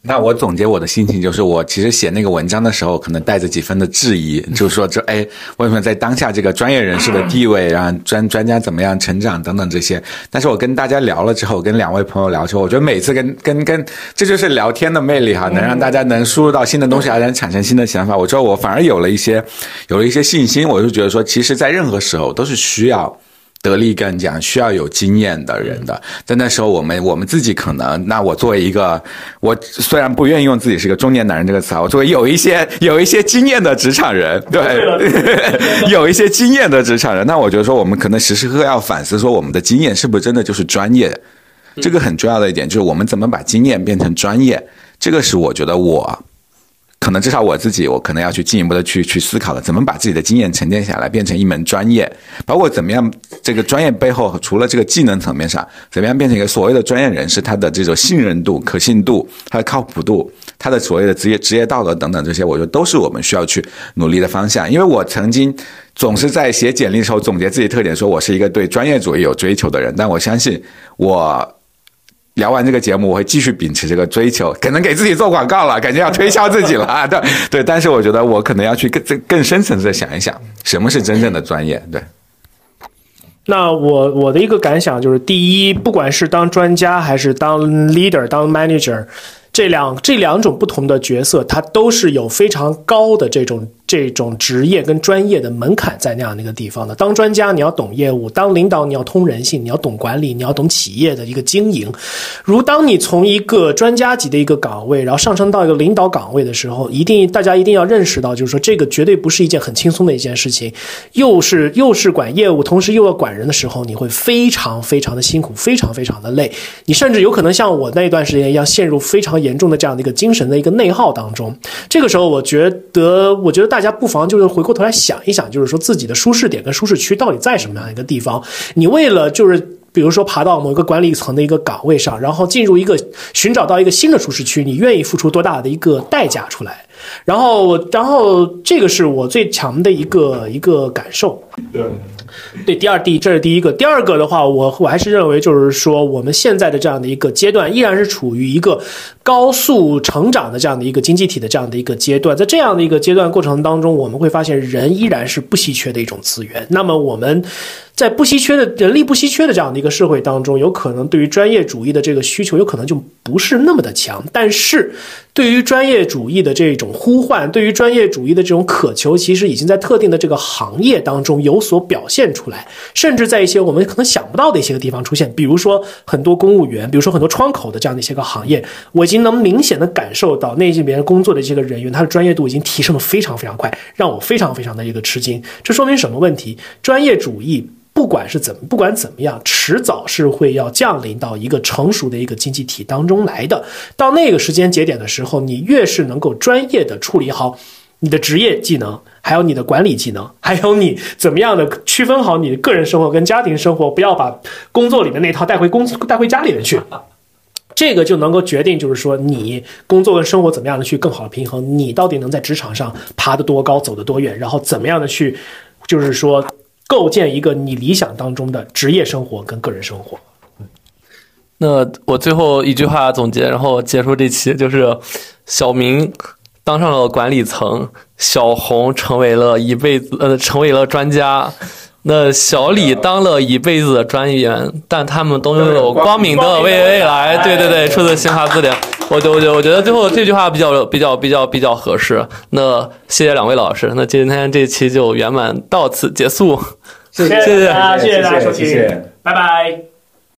那我总结我的心情就是，我其实写那个文章的时候，可能带着几分的质疑，就是说这哎，为什么在当下这个专业人士的地位，然后专专家怎么样成长等等这些。但是我跟大家聊了之后，跟两位朋友聊之后，我觉得每次跟跟跟，这就是聊天的魅力哈，能让大家能输入到新的东西，而能产生新的想法。我觉得我反而有了一些有了一些信心，我就觉得说，其实在任何时候都是需要。得力干将需要有经验的人的，在那时候我们我们自己可能，那我作为一个，我虽然不愿意用自己是个中年男人这个词啊，我作为有一些有一些经验的职场人，对，有一些经验的职场人，那我觉得说我们可能时时刻刻要反思说我们的经验是不是真的就是专业，这个很重要的一点就是我们怎么把经验变成专业，这个是我觉得我。可能至少我自己，我可能要去进一步的去去思考了，怎么把自己的经验沉淀下来，变成一门专业，包括怎么样这个专业背后，除了这个技能层面上，怎么样变成一个所谓的专业人士，他的这种信任度、可信度、他的靠谱度、他的所谓的职业职业道德等等这些，我觉得都是我们需要去努力的方向。因为我曾经总是在写简历的时候总结自己特点，说我是一个对专业主义有追求的人，但我相信我。聊完这个节目，我会继续秉持这个追求，可能给自己做广告了，感觉要推销自己了 啊！对对，但是我觉得我可能要去更更深层次的想一想，什么是真正的专业？对。
那我我的一个感想就是，第一，不管是当专家还是当 leader、当 manager，这两这两种不同的角色，它都是有非常高的这种。这种职业跟专业的门槛在那样的一个地方的。当专家，你要懂业务；当领导，你要通人性，你要懂管理，你要懂企业的一个经营。如当你从一个专家级的一个岗位，然后上升到一个领导岗位的时候，一定大家一定要认识到，就是说这个绝对不是一件很轻松的一件事情。又是又是管业务，同时又要管人的时候，你会非常非常的辛苦，非常非常的累。你甚至有可能像我那一段时间一样，陷入非常严重的这样的一个精神的一个内耗当中。这个时候，我觉得，我觉得大。大家不妨就是回过头来想一想，就是说自己的舒适点跟舒适区到底在什么样一个地方？你为了就是比如说爬到某一个管理层的一个岗位上，然后进入一个寻找到一个新的舒适区，你愿意付出多大的一个代价出来？然后，然后这个是我最强的一个一个感受。
对。
对，第二第这是第一个，第二个的话，我我还是认为就是说，我们现在的这样的一个阶段，依然是处于一个高速成长的这样的一个经济体的这样的一个阶段，在这样的一个阶段过程当中，我们会发现人依然是不稀缺的一种资源。那么我们。在不稀缺的人力不稀缺的这样的一个社会当中，有可能对于专业主义的这个需求，有可能就不是那么的强。但是，对于专业主义的这种呼唤，对于专业主义的这种渴求，其实已经在特定的这个行业当中有所表现出来，甚至在一些我们可能想不到的一些个地方出现。比如说，很多公务员，比如说很多窗口的这样的一些个行业，我已经能明显的感受到那些边工作的这个人员，他的专业度已经提升的非常非常快，让我非常非常的一个吃惊。这说明什么问题？专业主义。不管是怎么，不管怎么样，迟早是会要降临到一个成熟的一个经济体当中来的。到那个时间节点的时候，你越是能够专业的处理好你的职业技能，还有你的管理技能，还有你怎么样的区分好你的个人生活跟家庭生活，不要把工作里的那套带回公带回家里面去。这个就能够决定，就是说你工作跟生活怎么样的去更好的平衡，你到底能在职场上爬得多高，走得多远，然后怎么样的去，就是说。构建一个你理想当中的职业生活跟个人生活。
那我最后一句话总结，然后结束这期，就是小明当上了管理层，小红成为了一辈子呃成为了专家。那小李当了一辈子的专员，但他们都拥有光明的未未来。对对对，出自新华字典。我觉我觉得我觉得最后这句话比较比较比较比较合适。那谢谢两位老师。那今天这期就圆满到此结束。
谢谢大家，谢谢大家收听，拜拜。